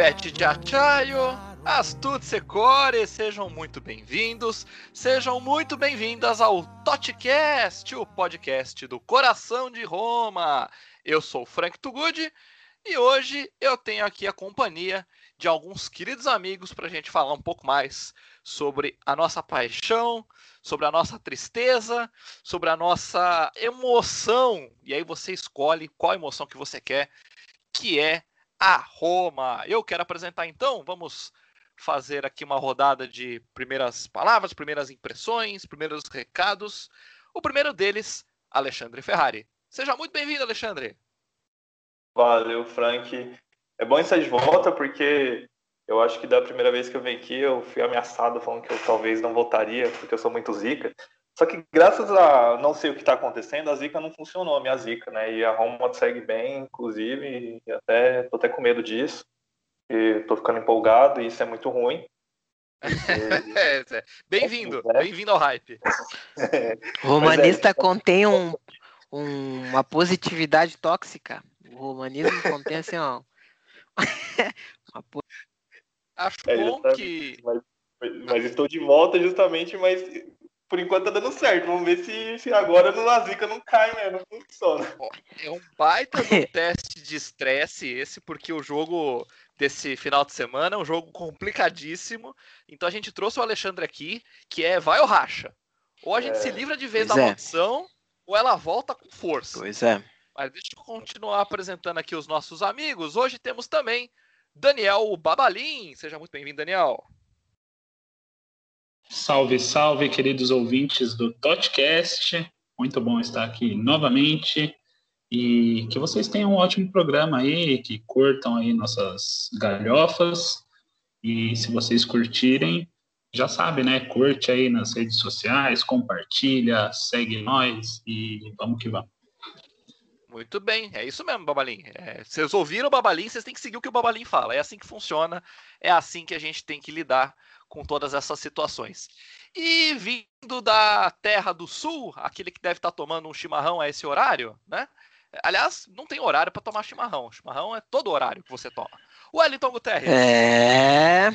Pet de Achaio, Astute Secore, sejam muito bem-vindos, sejam muito bem-vindas ao Totcast, o podcast do coração de Roma. Eu sou Frank Tugudi e hoje eu tenho aqui a companhia de alguns queridos amigos para a gente falar um pouco mais sobre a nossa paixão, sobre a nossa tristeza, sobre a nossa emoção. E aí você escolhe qual emoção que você quer, que é a Roma. Eu quero apresentar então, vamos fazer aqui uma rodada de primeiras palavras, primeiras impressões, primeiros recados. O primeiro deles, Alexandre Ferrari. Seja muito bem-vindo, Alexandre. Valeu, Frank. É bom estar de volta porque eu acho que da primeira vez que eu vim aqui eu fui ameaçado falando que eu talvez não voltaria porque eu sou muito zica. Só que graças a não sei o que está acontecendo, a zica não funcionou, a minha zica, né? E a Roma segue bem, inclusive, e até tô até com medo disso. E tô ficando empolgado e isso é muito ruim. É, bem-vindo, é. bem-vindo ao hype. O romanista é, contém um, um, uma positividade tóxica. O romanismo contém assim, ó. uma... Acho é, bom que. Mas, mas, estou de volta justamente, mas por enquanto tá dando certo. Vamos ver se, se agora no Lazica não cai, né? Não funciona. É um baita do teste de estresse esse, porque o jogo desse final de semana é um jogo complicadíssimo. Então a gente trouxe o Alexandre aqui, que é vai ou racha. Ou a gente é. se livra de vez pois da é. maldição, ou ela volta com força. Pois é. Mas deixa eu continuar apresentando aqui os nossos amigos. Hoje temos também Daniel Babalim. Seja muito bem-vindo, Daniel. Salve, salve, queridos ouvintes do Totcast. Muito bom estar aqui novamente e que vocês tenham um ótimo programa aí, que curtam aí nossas galhofas e se vocês curtirem, já sabe, né? Curte aí nas redes sociais, compartilha, segue nós e vamos que vamos. Muito bem, é isso mesmo, Babalim. É, vocês ouviram o Babalim, vocês têm que seguir o que o Babalim fala. É assim que funciona, é assim que a gente tem que lidar com todas essas situações. E vindo da Terra do Sul, aquele que deve estar tomando um chimarrão a esse horário, né? Aliás, não tem horário para tomar chimarrão. Chimarrão é todo horário que você toma. Wellington Guterres. É.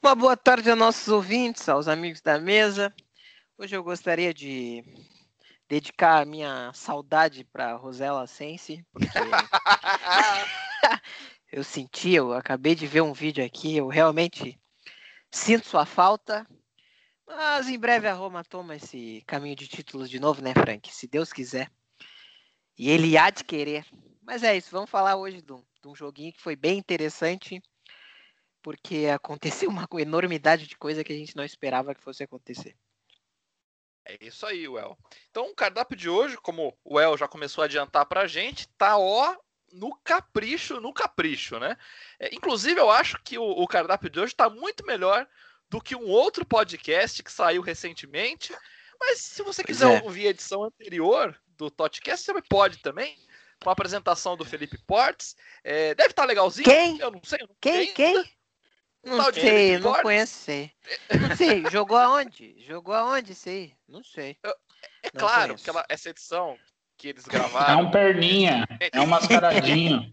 Uma boa tarde aos nossos ouvintes, aos amigos da mesa. Hoje eu gostaria de dedicar a minha saudade para Rosela Sense, porque eu senti, eu acabei de ver um vídeo aqui, eu realmente Sinto sua falta. Mas em breve a Roma toma esse caminho de títulos de novo, né, Frank? Se Deus quiser. E ele há de querer. Mas é isso, vamos falar hoje de um, de um joguinho que foi bem interessante, porque aconteceu uma enormidade de coisa que a gente não esperava que fosse acontecer. É isso aí, Well. Então, o cardápio de hoje, como o El já começou a adiantar pra gente, tá ó no capricho, no capricho, né? É, inclusive, eu acho que o, o cardápio de hoje está muito melhor do que um outro podcast que saiu recentemente. Mas se você quiser é. ouvir a edição anterior do Totcast, você pode também. Com a apresentação do Felipe Portes. É, deve estar tá legalzinho. Quem? Eu não sei. Eu não quem? Quem? Não sei, não conheço. Não sei, jogou aonde? Jogou aonde, sei? Não sei. é não claro que ela, essa edição que eles gravaram. É um perninha, é um mascaradinho.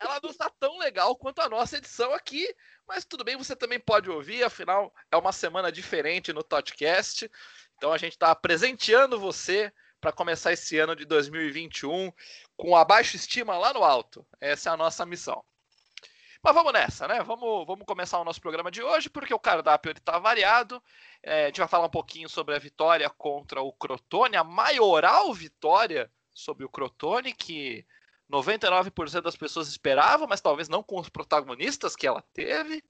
Ela não está tão legal quanto a nossa edição aqui, mas tudo bem, você também pode ouvir, afinal é uma semana diferente no Totcast. Então a gente está presenteando você para começar esse ano de 2021 com a baixa estima lá no alto. Essa é a nossa missão. Mas vamos nessa, né? Vamos, vamos começar o nosso programa de hoje, porque o cardápio está variado. É, a gente vai falar um pouquinho sobre a vitória contra o Crotone, a maioral vitória sobre o Crotone, que 99% das pessoas esperavam, mas talvez não com os protagonistas que ela teve.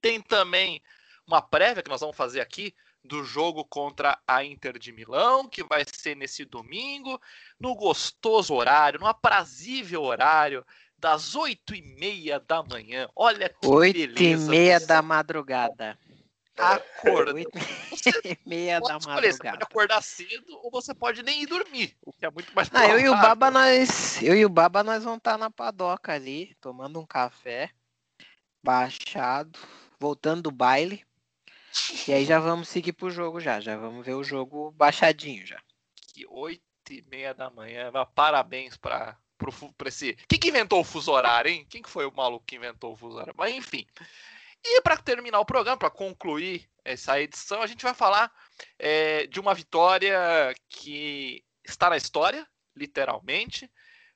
Tem também uma prévia que nós vamos fazer aqui do jogo contra a Inter de Milão, que vai ser nesse domingo, no gostoso horário, no aprazível horário das oito e meia da manhã. Olha que oito beleza. Oito e meia da madrugada acorda. Você meia da madrugada. Você pode acordar cedo ou você pode nem ir dormir, o que é muito mais ah, eu e o Baba nós, eu e o Baba nós vamos estar tá na padoca ali, tomando um café, baixado, voltando do baile. E aí já vamos seguir pro jogo já, já vamos ver o jogo baixadinho já. Que oito e meia da manhã, parabéns para para esse. Quem que inventou o fuso horário, hein? Quem que foi o maluco que inventou o fuso horário? Mas enfim. E para terminar o programa, para concluir essa edição, a gente vai falar é, de uma vitória que está na história, literalmente.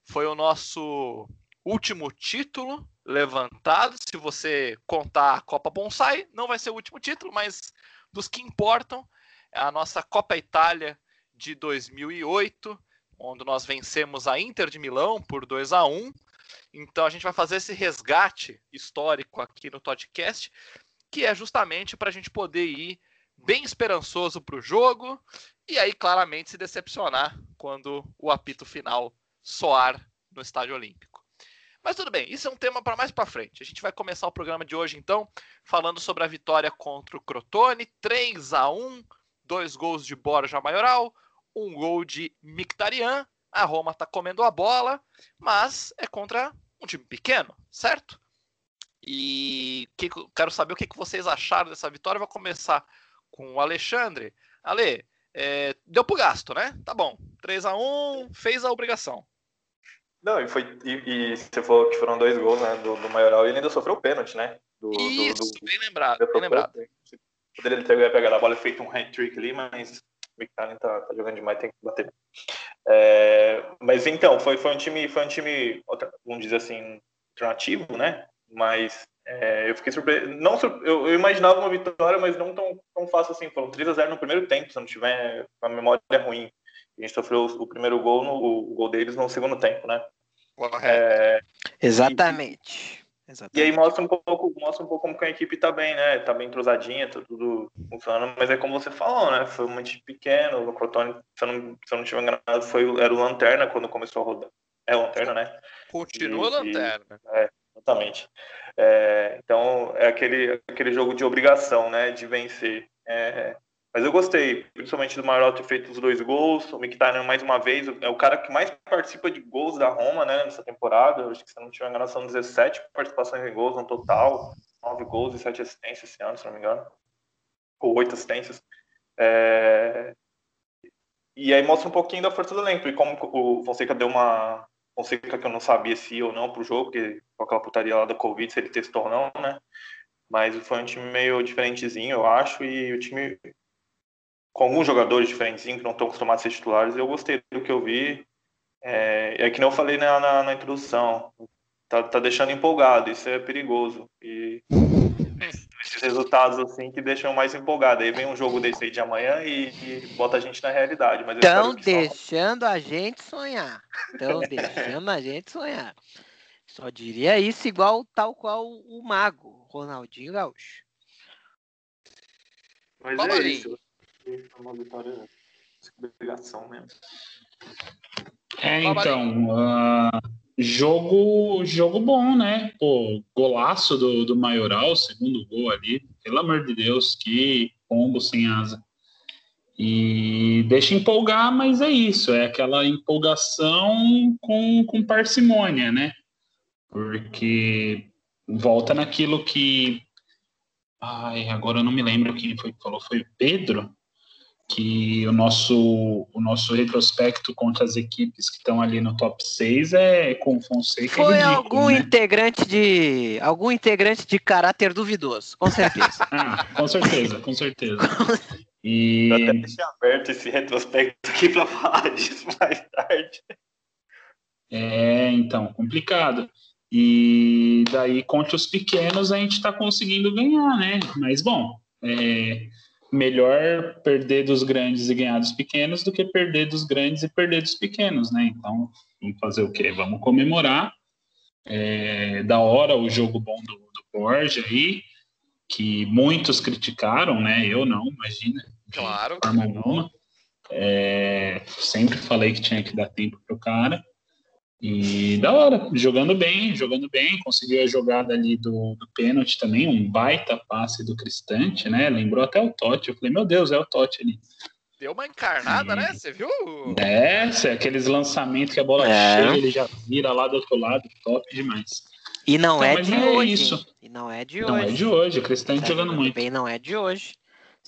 Foi o nosso último título levantado. Se você contar a Copa Bonsai, não vai ser o último título, mas dos que importam, a nossa Copa Itália de 2008, onde nós vencemos a Inter de Milão por 2 a 1 então a gente vai fazer esse resgate histórico aqui no podcast, que é justamente para a gente poder ir bem esperançoso para o jogo e aí claramente se decepcionar quando o apito final soar no Estádio Olímpico. Mas tudo bem, isso é um tema para mais para frente. A gente vai começar o programa de hoje então falando sobre a vitória contra o Crotone, 3 a 1, dois gols de Borja Maioral, um gol de Mictarian. A Roma está comendo a bola, mas é contra um time pequeno, certo? E que, quero saber o que, que vocês acharam dessa vitória. Vou começar com o Alexandre. Ale, é, deu pro gasto, né? Tá bom. 3 a 1 fez a obrigação. Não, e, foi, e, e você falou que foram dois gols né, do, do Maioral e ele ainda sofreu o pênalti, né? Do, Isso, do, do, bem lembrado, bem lembrado. Poderia ter pegado a bola e feito um hat-trick ali, mas o Mkhitaryan tá, tá, jogando demais, tem que bater. É, mas então, foi, foi um time, foi um time, vamos dizer assim, alternativo, né? Mas é, eu fiquei surpreso. Não, eu, eu, imaginava uma vitória, mas não tão, tão fácil assim. Foram 3 a 0 no primeiro tempo, se não tiver a memória ruim. A gente sofreu o, primeiro gol, no, o gol deles no segundo tempo, né? É, Exatamente. Exatamente. E aí mostra um pouco, mostra um pouco como a equipe tá bem, né? Tá bem entrosadinha, tá tudo funcionando, mas é como você falou, né? Foi muito pequeno, o Crotone, se eu não, se eu não tiver enganado, foi, era o Lanterna quando começou a rodar. É o Lanterna, né? Continua e, Lanterna. E, é, exatamente. É, então, é aquele, aquele jogo de obrigação, né? De vencer. É, mas eu gostei, principalmente do Maroto ter feito os dois gols. O Mkhitaryan, mais uma vez, é o cara que mais participa de gols da Roma, né, nessa temporada. Eu acho que se não tiver engano, são 17 participações em gols no total. 9 gols e 7 assistências esse ano, se não me engano. Ou 8 assistências. É... E aí mostra um pouquinho da força do elenco. E como o Fonseca deu uma. Fonseca que eu não sabia se ia ou não pro jogo, porque com aquela putaria lá da Covid, se ele testou ou não, né? Mas foi um time meio diferentezinho, eu acho, e o time com alguns jogadores diferentes que não estão acostumados a ser titulares. Eu gostei do que eu vi. É, é que não eu falei na, na, na introdução. Tá, tá, deixando empolgado, isso é perigoso. E esses resultados assim que deixam mais empolgado. Aí vem um jogo desse aí de amanhã e, e bota a gente na realidade. Estão deixando só... a gente sonhar. Estão deixando a gente sonhar. Só diria isso igual tal qual o mago, Ronaldinho Gaúcho. Mas é isso foi uma vitória obrigação mesmo. É, então, uh, jogo, jogo bom, né? Pô, golaço do, do Maioral, segundo gol ali. Pelo amor de Deus, que pombo sem asa. E deixa empolgar, mas é isso, é aquela empolgação com, com parcimônia, né? Porque volta naquilo que. Ai, agora eu não me lembro quem foi que falou, foi o Pedro, que o nosso, o nosso retrospecto contra as equipes que estão ali no top 6 é com o Fonseca. Foi ridículo, algum né? integrante de algum integrante de caráter duvidoso, com certeza. ah, com certeza, com certeza. E... Eu até deixei aberto esse retrospecto aqui para falar disso mais tarde. É, então, complicado. E daí, contra os pequenos, a gente está conseguindo ganhar, né? Mas, bom, é, melhor perder dos grandes e ganhar dos pequenos do que perder dos grandes e perder dos pequenos, né? Então, vamos fazer o quê? Vamos comemorar. É, da hora o jogo bom do, do Borja aí, que muitos criticaram, né? Eu não, imagina. Claro. forma alguma. É, sempre falei que tinha que dar tempo pro cara. E da hora, jogando bem, jogando bem, conseguiu a jogada ali do, do pênalti também, um baita passe do Cristante, né? Lembrou até o Totti. Eu falei, meu Deus, é o Totti ali. Deu uma encarnada, e... né? Você viu? É, aqueles lançamentos que a bola é. chega, ele já vira lá do outro lado, top demais. E não então, é de é hoje. Isso. E não é de não hoje. Não é de hoje, o Cristante é, jogando muito. Também não é de hoje.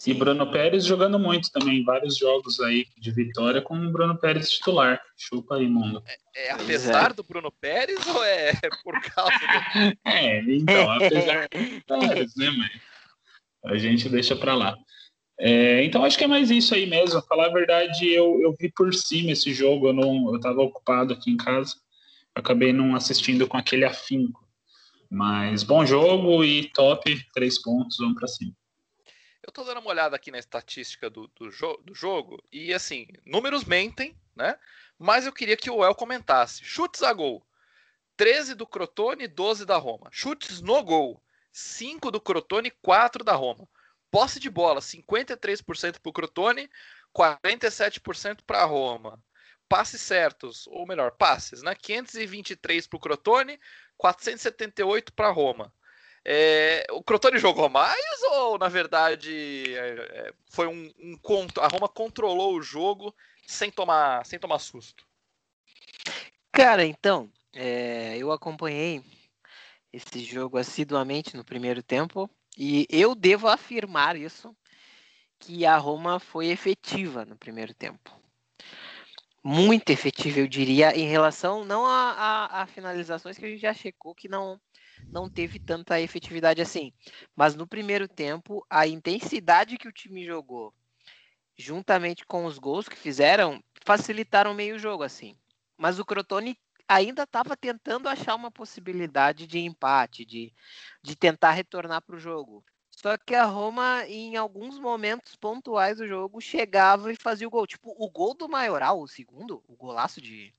E Bruno Pérez jogando muito também, vários jogos aí de vitória com o Bruno Pérez titular. Chupa aí, mundo. É, é apesar é. do Bruno Pérez ou é por causa do. É, então, apesar do Pérez, né, mãe? A gente deixa pra lá. É, então acho que é mais isso aí mesmo. Falar a verdade, eu, eu vi por cima esse jogo, eu não, eu tava ocupado aqui em casa, acabei não assistindo com aquele afinco. Mas bom jogo e top, três pontos, vamos para cima. Eu tô dando uma olhada aqui na estatística do, do, jo do jogo e assim, números mentem, né? Mas eu queria que o El comentasse. Chutes a gol: 13 do Crotone, 12 da Roma. Chutes no gol: 5 do Crotone, 4 da Roma. Posse de bola: 53% para o Crotone, 47% para a Roma. Passes certos, ou melhor, passes, né? 523 para o Crotone, 478 para a Roma. É, o Crotone jogou mais ou, na verdade, é, é foi um, um, A Roma controlou o jogo sem tomar, sem tomar susto? Cara, então, é, eu acompanhei esse jogo assiduamente no primeiro tempo e eu devo afirmar isso, que a Roma foi efetiva no primeiro tempo. Muito efetiva, eu diria, em relação não a, a, a finalizações que a gente já checou que não não teve tanta efetividade assim. Mas no primeiro tempo, a intensidade que o time jogou, juntamente com os gols que fizeram, facilitaram meio o jogo assim. Mas o Crotone ainda estava tentando achar uma possibilidade de empate, de, de tentar retornar para o jogo. Só que a Roma, em alguns momentos pontuais do jogo, chegava e fazia o gol. Tipo, o gol do Maioral, o segundo, o golaço de,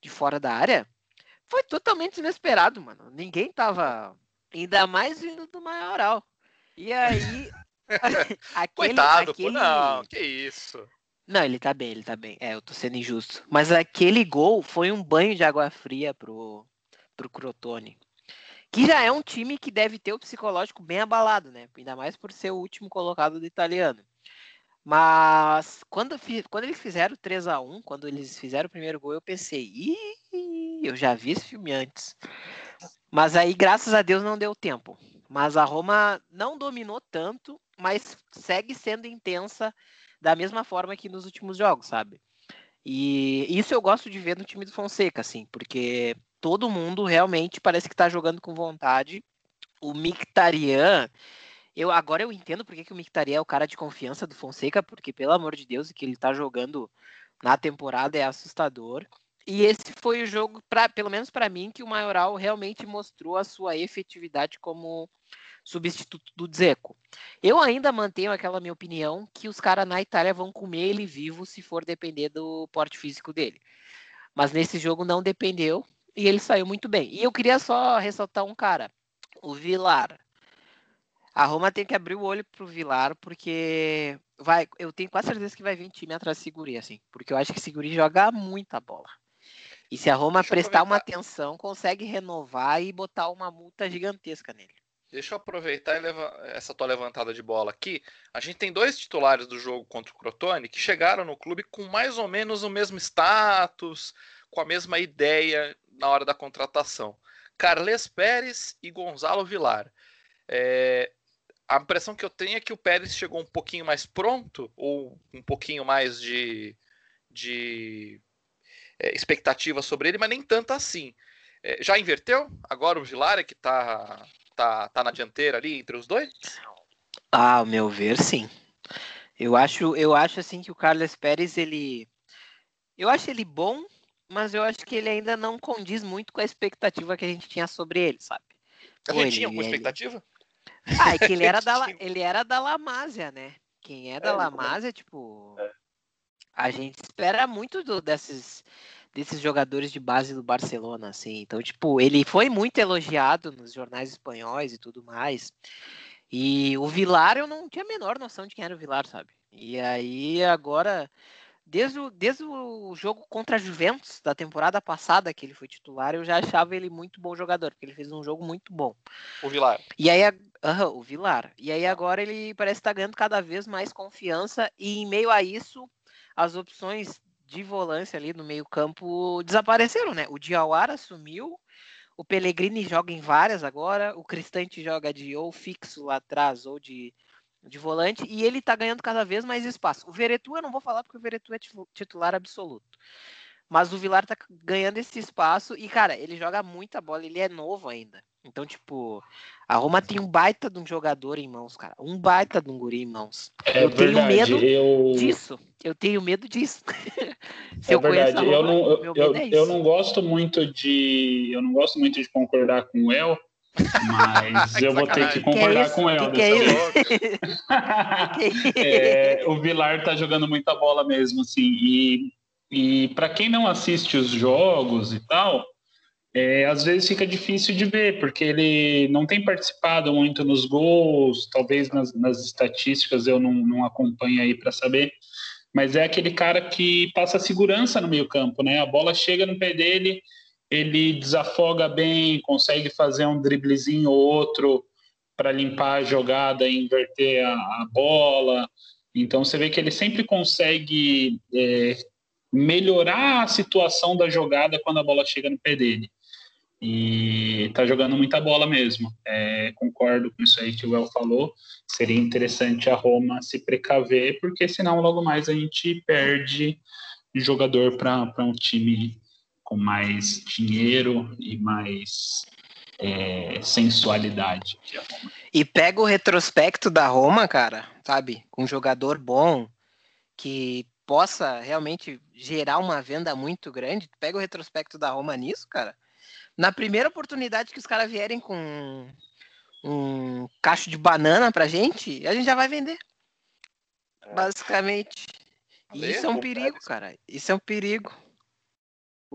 de fora da área, foi totalmente inesperado, mano. Ninguém tava. Ainda mais vindo do Maioral. E aí. aquele, Coitado, aquele... pô, não, que isso. Não, ele tá bem, ele tá bem. É, eu tô sendo injusto. Mas aquele gol foi um banho de água fria pro, pro Crotone. Que já é um time que deve ter o psicológico bem abalado, né? Ainda mais por ser o último colocado do italiano. Mas quando, quando eles fizeram 3 a 1 quando eles fizeram o primeiro gol, eu pensei, Ih, eu já vi esse filme antes. Mas aí, graças a Deus, não deu tempo. Mas a Roma não dominou tanto, mas segue sendo intensa da mesma forma que nos últimos jogos, sabe? E isso eu gosto de ver no time do Fonseca, assim, porque todo mundo realmente parece que tá jogando com vontade. O Mictarian, eu agora eu entendo porque que o Mictarian é o cara de confiança do Fonseca, porque pelo amor de Deus, o que ele tá jogando na temporada é assustador. E esse foi o jogo, pelo menos para mim, que o Maioral realmente mostrou a sua efetividade como substituto do Dzeko. Eu ainda mantenho aquela minha opinião que os caras na Itália vão comer ele vivo se for depender do porte físico dele. Mas nesse jogo não dependeu e ele saiu muito bem. E eu queria só ressaltar um cara, o Vilar. A Roma tem que abrir o olho pro Vilar, porque vai, eu tenho quase certeza que vai vir time atrás de Siguri, assim, porque eu acho que Siguri joga muita bola. E se a Roma Deixa prestar uma atenção, consegue renovar e botar uma multa gigantesca nele. Deixa eu aproveitar essa tua levantada de bola aqui. A gente tem dois titulares do jogo contra o Crotone que chegaram no clube com mais ou menos o mesmo status, com a mesma ideia na hora da contratação. Carles Pérez e Gonzalo Vilar. É, a impressão que eu tenho é que o Pérez chegou um pouquinho mais pronto, ou um pouquinho mais de, de é, expectativa sobre ele, mas nem tanto assim. É, já inverteu? Agora o Vilar é que tá, tá, tá na dianteira ali entre os dois? Ah, ao meu ver, sim. Eu acho, eu acho assim que o Carlos Pérez, ele. Eu acho ele bom, mas eu acho que ele ainda não condiz muito com a expectativa que a gente tinha sobre ele, sabe? A gente tinha alguma expectativa? Ah, é que ele era da, ele era da Lamásia, né? Quem é da é, Lamásia, tipo. É. A gente espera muito do, desses, desses jogadores de base do Barcelona, assim. Então, tipo, ele foi muito elogiado nos jornais espanhóis e tudo mais. E o Vilar, eu não tinha a menor noção de quem era o Vilar, sabe? E aí, agora Desde o, desde o jogo contra a Juventus da temporada passada, que ele foi titular, eu já achava ele muito bom jogador, porque ele fez um jogo muito bom. O Vilar. E aí, uh, o Vilar. E aí agora ele parece estar tá ganhando cada vez mais confiança, e em meio a isso, as opções de volância ali no meio-campo desapareceram, né? O Diawara sumiu, o Pellegrini joga em várias agora, o Cristante joga de ou fixo lá atrás ou de de volante, e ele tá ganhando cada vez mais espaço. O Veretu eu não vou falar porque o Veretu é titular absoluto. Mas o Vilar tá ganhando esse espaço e, cara, ele joga muita bola, ele é novo ainda. Então, tipo, a Roma tem um baita de um jogador em mãos, cara. Um baita de um guri em mãos. É eu verdade, tenho medo eu... disso. Eu tenho medo disso. É eu verdade. Roma, eu não, eu, eu, é eu, não gosto muito de. Eu não gosto muito de concordar com o El. Mas eu vou ter que concordar que com ela. Que que é, é o Vilar tá jogando muita bola mesmo, assim. E, e para quem não assiste os jogos e tal, é, às vezes fica difícil de ver, porque ele não tem participado muito nos gols, talvez nas, nas estatísticas eu não, não acompanho aí para saber, mas é aquele cara que passa segurança no meio campo, né? A bola chega no pé dele, ele desafoga bem, consegue fazer um driblezinho ou outro para limpar a jogada inverter a, a, bola. Então você vê que ele sempre consegue é, melhorar a situação da jogada quando a bola chega no pé dele e tá jogando muita bola mesmo. É, concordo com isso aí que o El falou. Seria interessante a Roma se precaver, porque senão logo mais a gente perde jogador para um time com mais dinheiro e mais é, sensualidade. E pega o retrospecto da Roma, cara, sabe? Com um jogador bom que possa realmente gerar uma venda muito grande. Pega o retrospecto da Roma nisso, cara na primeira oportunidade que os caras vierem com um cacho de banana pra gente, a gente já vai vender. É. Basicamente. E isso é um perigo, cara. Isso é um perigo.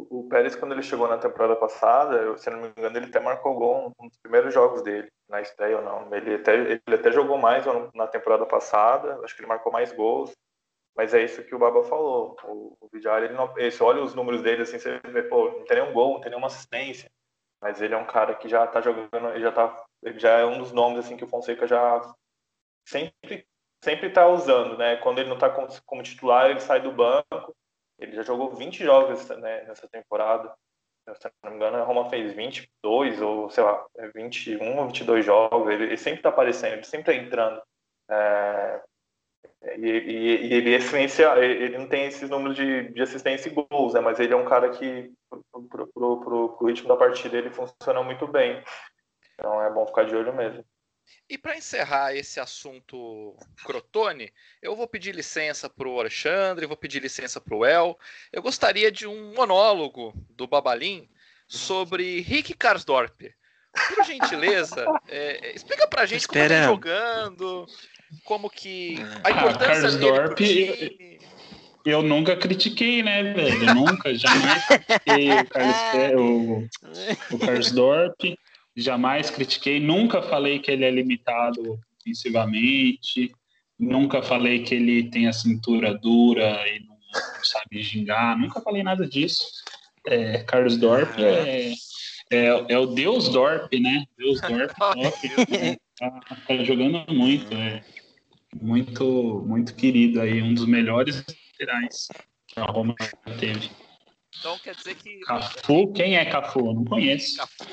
O, Pérez, quando ele chegou na temporada passada, se não me engano, ele até marcou gol um primeiros jogos dele, na estreia ou não. Ele até, ele até jogou mais na temporada passada, acho que ele marcou mais gols. Mas é isso que o Baba falou. O, o Vidal, ele não. Você olha os números dele assim, você vê, pô, não tem nenhum gol, não tem nenhuma assistência. Mas ele é um cara que já tá jogando, ele já tá. Ele já é um dos nomes assim que o Fonseca já sempre, sempre tá usando, né? Quando ele não tá como, como titular, ele sai do banco. Ele já jogou 20 jogos né, nessa temporada. Se não me engano, a Roma fez 22 ou, sei lá, 21 ou 22 jogos. Ele, ele sempre tá aparecendo, ele sempre tá entrando. É, e, e, e ele, é ele não tem esses números de, de assistência e gols, né? mas ele é um cara que, pro, pro ritmo da partida, ele funciona muito bem. Então é bom ficar de olho mesmo. E para encerrar esse assunto Crotone, eu vou pedir licença para o Alexandre, vou pedir licença para o El. Eu gostaria de um monólogo do Babalim sobre Rick Karsdorp. Por gentileza, é, explica para a gente Espera. como ele tá jogando, como que a importância ah, dele eu nunca critiquei, né, velho? Nunca, jamais critiquei o Carlos, o, o Carlos Dorp, jamais critiquei, nunca falei que ele é limitado ofensivamente, nunca falei que ele tem a cintura dura e não, sabe gingar, nunca falei nada disso. É, Carlos Dorp é, é, é, o Deus Dorp, né? Deus Dorp, tá, tá jogando muito, é muito, muito querido aí, um dos melhores laterais que a Roma teve. Então quer dizer que. Cafu? Quem é Cafu? Eu não conheço. Cafu.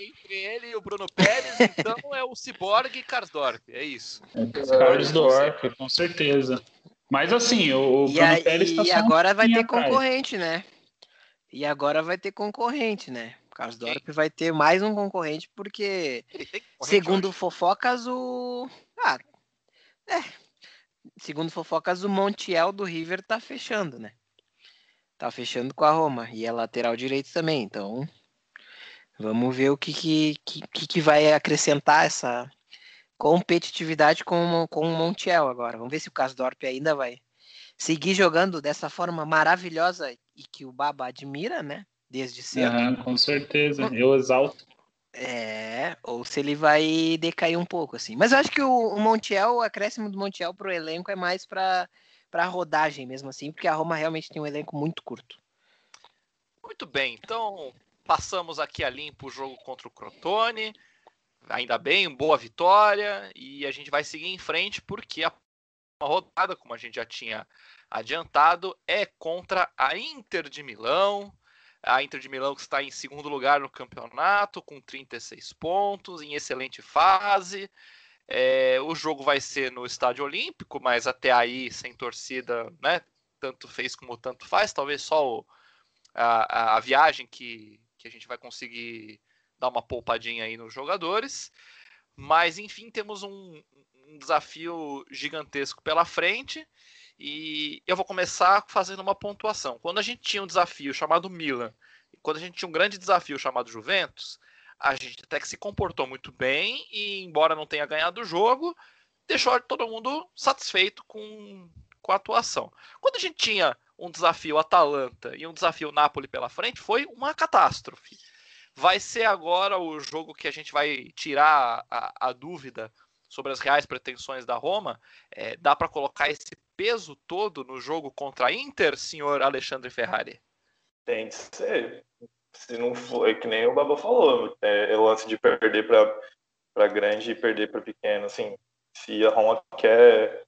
Entre ele e o Bruno Pérez, então é o Cyborg e Karsdorp, é isso. É Karsdorp, com certeza. Mas assim, o, o Bruno a, Pérez tá E agora vai ter atrás. concorrente, né? E agora vai ter concorrente, né? O Karsdorp vai ter mais um concorrente, porque, segundo hoje. fofocas, o. Ah, é. Segundo fofocas, o Montiel do River tá fechando, né? Tá fechando com a Roma. E é lateral direito também. Então, vamos ver o que, que, que, que vai acrescentar essa competitividade com, com o Montiel agora. Vamos ver se o Casdorp ainda vai seguir jogando dessa forma maravilhosa e que o Baba admira, né? Desde cedo. Ah, com certeza. Eu exalto. É, ou se ele vai decair um pouco, assim. Mas eu acho que o, o Montiel, o acréscimo do Montiel pro elenco é mais para para rodagem mesmo assim, porque a Roma realmente tem um elenco muito curto. Muito bem, então passamos aqui a limpo o jogo contra o Crotone. Ainda bem, boa vitória e a gente vai seguir em frente porque a rodada, como a gente já tinha adiantado, é contra a Inter de Milão. A Inter de Milão que está em segundo lugar no campeonato, com 36 pontos, em excelente fase. É, o jogo vai ser no Estádio Olímpico, mas até aí, sem torcida, né? Tanto fez como tanto faz. Talvez só o, a, a, viagem que, que a gente vai conseguir dar uma poupadinha aí nos jogadores. Mas, enfim, temos um, um desafio gigantesco pela frente. E eu vou começar fazendo uma pontuação. Quando a gente tinha um desafio chamado Milan, quando a gente tinha um grande desafio chamado Juventus, a gente até que se comportou muito bem e, embora não tenha ganhado o jogo, deixou todo mundo satisfeito com, com a atuação. Quando a gente tinha um desafio Atalanta e um desafio Napoli pela frente, foi uma catástrofe. Vai ser agora o jogo que a gente vai tirar a, a dúvida sobre as reais pretensões da Roma. É, dá para colocar esse peso todo no jogo contra a Inter, senhor Alexandre Ferrari? Tem que ser se não for, é que nem o Baba falou, é, é lance de perder para grande e perder para pequeno. Assim, se a Roma quer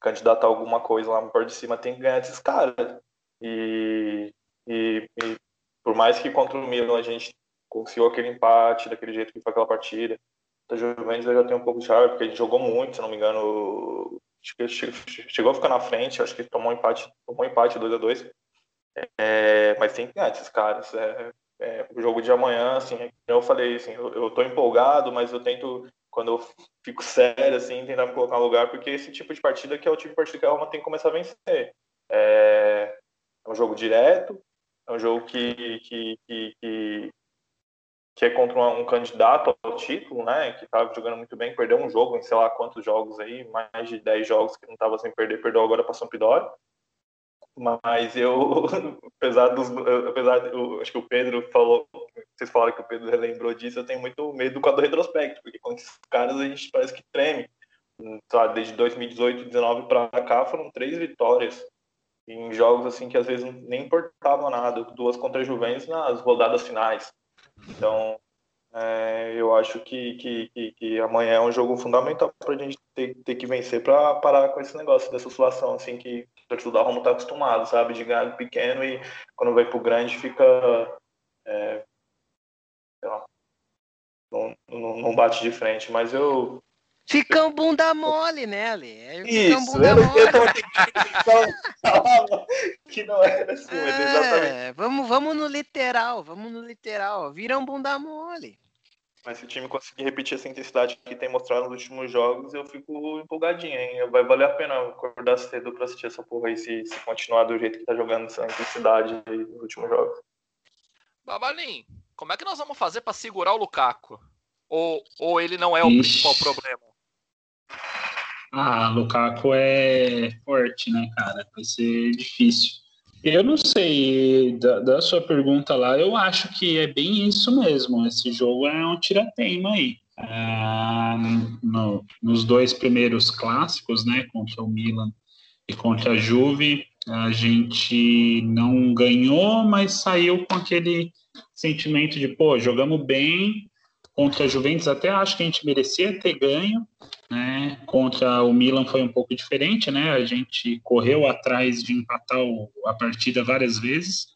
candidatar alguma coisa lá no parte de cima, tem que ganhar desses caras. E, e, e, por mais que contra o Milan a gente conseguiu aquele empate, daquele jeito que foi aquela partida, da Juventus já tenho um pouco de raiva, porque a gente jogou muito, se não me engano, chegou a ficar na frente, acho que tomou um empate, tomou um empate 2 a 2 é, mas tem que ganhar esses caras. É, é, o jogo de amanhã, assim, eu falei, assim, eu, eu tô empolgado, mas eu tento, quando eu fico sério, assim, tentar me colocar no lugar, porque esse tipo de partida que é o tipo de partida que a Roma tem que começar a vencer. É, é um jogo direto, é um jogo que, que, que, que, que é contra um, candidato ao título, né, que estava jogando muito bem, perdeu um jogo em sei lá quantos jogos aí, mais de 10 jogos que não estava sem perder, perdeu agora para São Pidório. Mas eu, apesar dos. Apesar, eu, acho que o Pedro falou. Vocês falaram que o Pedro relembrou disso, eu tenho muito medo do quadro retrospecto, porque com esses caras a gente parece que treme. Sabe, desde 2018, 2019 para cá foram três vitórias em jogos assim que às vezes nem importava nada, duas contra a Juventus nas rodadas finais. Então, é, eu acho que, que, que, que, amanhã é um jogo fundamental para a gente ter, ter que vencer para parar com esse negócio dessa oscilação, assim, que o torcedor da Roma está acostumado, sabe? De ganhar pequeno e quando vai pro grande fica. É, lá, não, não, bate de frente, mas eu. Fica um bunda mole, né, Ali? É, Isso, um bunda eu, mole. eu que não era assim, é, exatamente. Vamos, vamos no literal, vamos no literal. Vira um bunda mole. Mas se o time conseguir repetir essa intensidade que tem mostrado nos últimos jogos, eu fico empolgadinho, hein? Vai valer a pena acordar cedo pra assistir essa porra aí, se, se continuar do jeito que tá jogando essa intensidade aí nos últimos jogos. Babalim, como é que nós vamos fazer para segurar o Lukaku? Ou, ou ele não é o Ixi. principal problema? Ah, Lukaku é forte, né, cara? Vai ser difícil. Eu não sei, da, da, sua pergunta lá, eu acho que é bem isso mesmo. Esse jogo é um tirateima aí. Ah, no, nos dois primeiros clássicos, né, contra o Milan e contra a Juve, a gente não ganhou, mas saiu com aquele sentimento de, pô, jogamos bem, Contra a Juventus até acho que a gente merecia ter ganho, né? Contra o Milan foi um pouco diferente, né? A gente correu atrás de empatar o, a partida várias vezes,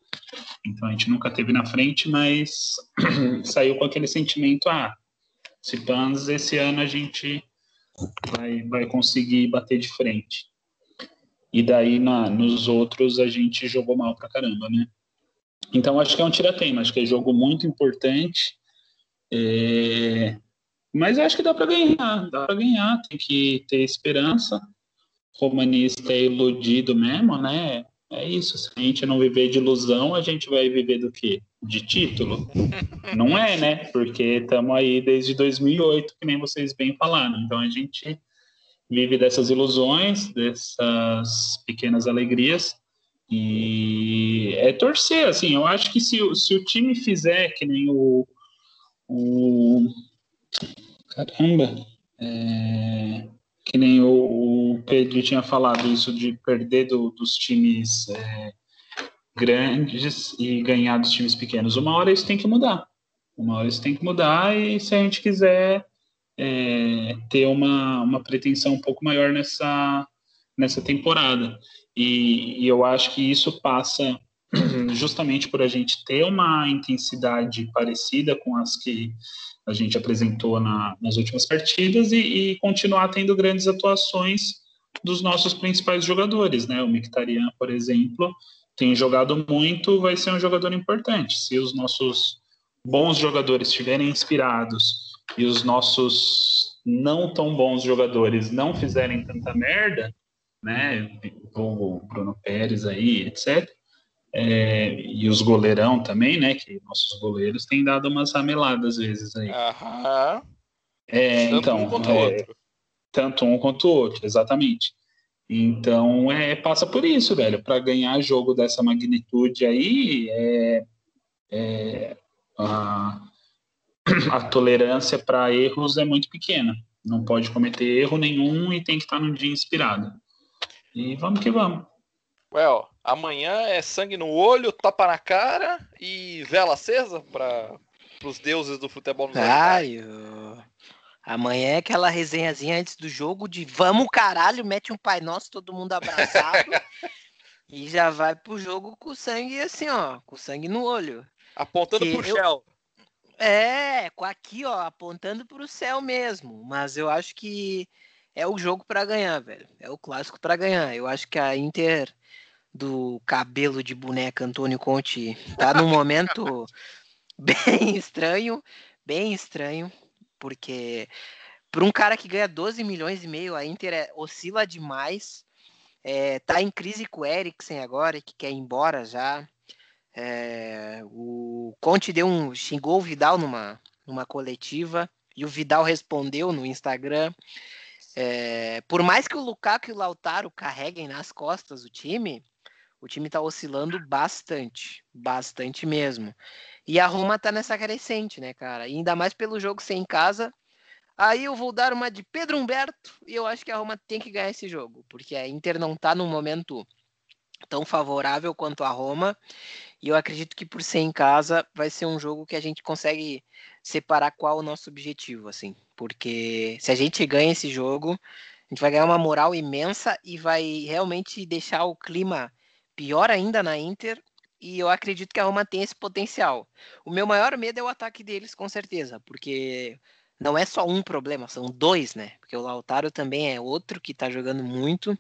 então a gente nunca teve na frente, mas saiu com aquele sentimento, ah, se pans esse ano a gente vai, vai conseguir bater de frente. E daí na, nos outros a gente jogou mal pra caramba, né? Então acho que é um tiratema, acho que é jogo muito importante é, mas acho que dá para ganhar, dá para ganhar, tem que ter esperança. Romanista é iludido mesmo, né? É isso, se a gente não viver de ilusão, a gente vai viver do quê? De título? Não é, né? Porque estamos aí desde 2008, que nem vocês bem falaram. Então a gente vive dessas ilusões, dessas pequenas alegrias. E é torcer, assim, eu acho que se, se o time fizer que nem o, o caramba, é, que nem o, o, Pedro tinha falado isso de perder do, dos times é, grandes e ganhar dos times pequenos. Uma hora isso tem que mudar. Uma hora isso tem que mudar e se a gente quiser é, ter uma, uma pretensão um pouco maior nessa, nessa temporada. E, e eu acho que isso passa justamente por a gente ter uma intensidade parecida com as que a gente apresentou na, nas últimas partidas e, e, continuar tendo grandes atuações dos nossos principais jogadores, né? O Mictarian, por exemplo, tem jogado muito, vai ser um jogador importante. Se os nossos bons jogadores estiverem inspirados e os nossos não tão bons jogadores não fizerem tanta merda, né? O Bruno Pérez aí, etc. É, e os goleirão também, né? Que nossos goleiros têm dado umas rameladas às vezes aí. Aham. É, tanto então, um quanto o é, outro. Tanto um quanto o outro, exatamente. Então, é, passa por isso, velho. Para ganhar jogo dessa magnitude aí, é, é a, a tolerância para erros é muito pequena. Não pode cometer erro nenhum e tem que estar num dia inspirado. E vamos que vamos. Well, amanhã é sangue no olho, tapa na cara e vela acesa para os deuses do futebol nos Ai, Amanhã é aquela resenhazinha antes do jogo de vamos caralho, mete um Pai Nosso, todo mundo abraçado. e já vai pro jogo com sangue assim, ó, com sangue no olho. Apontando que pro eu... céu. É, com aqui, ó, apontando pro céu mesmo. Mas eu acho que é o jogo para ganhar, velho. É o clássico para ganhar. Eu acho que a Inter do cabelo de boneca Antônio Conte tá num momento bem estranho, bem estranho, porque para um cara que ganha 12 milhões e meio, a Inter é, oscila demais. É, tá em crise com o Eriksen agora, que quer ir embora já. É, o Conte deu um xingou o Vidal numa, numa coletiva e o Vidal respondeu no Instagram. É, por mais que o Lukaku e o Lautaro carreguem nas costas o time, o time está oscilando bastante, bastante mesmo. E a Roma tá nessa crescente, né, cara? E ainda mais pelo jogo sem casa. Aí eu vou dar uma de Pedro Humberto e eu acho que a Roma tem que ganhar esse jogo, porque a Inter não tá num momento tão favorável quanto a Roma. E eu acredito que por ser em casa vai ser um jogo que a gente consegue separar qual o nosso objetivo, assim. Porque se a gente ganha esse jogo, a gente vai ganhar uma moral imensa e vai realmente deixar o clima pior ainda na Inter, e eu acredito que a Roma tem esse potencial. O meu maior medo é o ataque deles, com certeza, porque não é só um problema, são dois, né? Porque o Lautaro também é outro que tá jogando muito.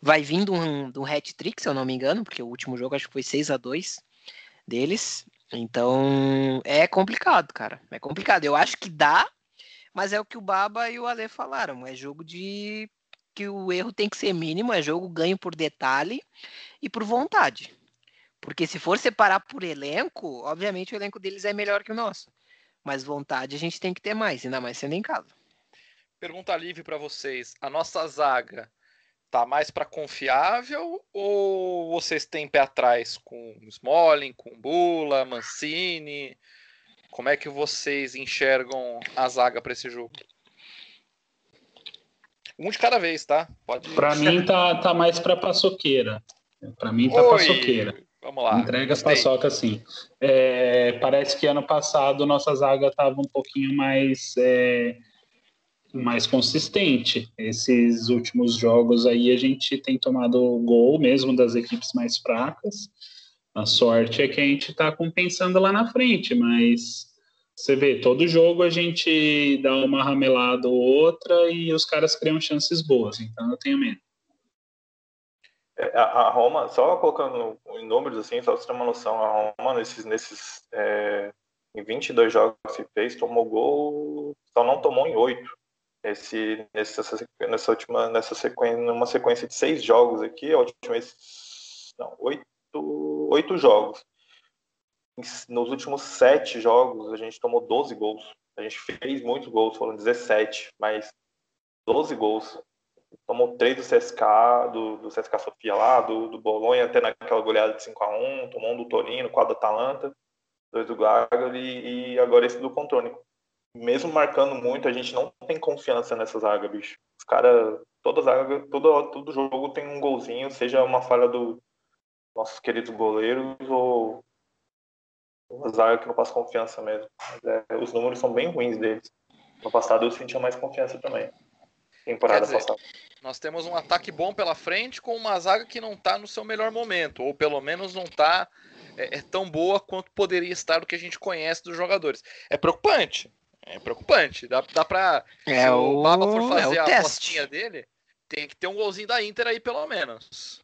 Vai vindo um, um hat-trick, se eu não me engano, porque o último jogo acho que foi 6 a 2 deles. Então, é complicado, cara. É complicado. Eu acho que dá, mas é o que o Baba e o Ale falaram. É jogo de que o erro tem que ser mínimo, é jogo ganho por detalhe e por vontade. Porque se for separar por elenco, obviamente o elenco deles é melhor que o nosso. Mas vontade a gente tem que ter mais, ainda mais sendo em casa. Pergunta livre para vocês: a nossa zaga tá mais para confiável ou vocês têm pé atrás com Smalling, com Bula, Mancini? Como é que vocês enxergam a zaga para esse jogo? Um de cada vez, tá? Pode. Para mim tá, tá mais para paçoqueira. Para mim tá Oi. paçoqueira. Vamos lá. Entrega as paçoca sim. É, parece que ano passado nossa zaga estava um pouquinho mais é, mais consistente. Esses últimos jogos aí a gente tem tomado gol mesmo das equipes mais fracas. A sorte é que a gente está compensando lá na frente, mas você vê, todo jogo a gente dá uma ramelada ou outra e os caras criam chances boas, então eu tenho medo. É, a Roma, só colocando em números assim, só para você ter uma noção, a Roma nesses, nesses é, em 22 jogos que fez, tomou gol, só não tomou em 8. Esse, nessa, nessa última, nessa sequência, numa sequência de seis jogos aqui, a última não, oito, oito jogos nos últimos sete jogos, a gente tomou 12 gols. A gente fez muitos gols, foram 17, mas 12 gols. Tomou três do CSK, do, do CSK Sofia lá, do, do Bolonha, até naquela goleada de 5x1, tomou um do Torino, quatro do Atalanta, dois do Gagliardi e, agora esse do Controne. Mesmo marcando muito, a gente não tem confiança nessa zaga, bicho. Os caras, toda zaga, todo, todo jogo tem um golzinho, seja uma falha do nossos queridos goleiros ou uma zaga que não passa confiança mesmo. É, os números são bem ruins deles. No passado eu sentia mais confiança também. Temporada dizer, passada. Nós temos um ataque bom pela frente com uma zaga que não está no seu melhor momento, ou pelo menos não está é, é, tão boa quanto poderia estar do que a gente conhece dos jogadores. É preocupante. É preocupante. Dá, dá pra. É se o, Baba for fazer é a teste. apostinha dele, tem que ter um golzinho da Inter aí, pelo menos.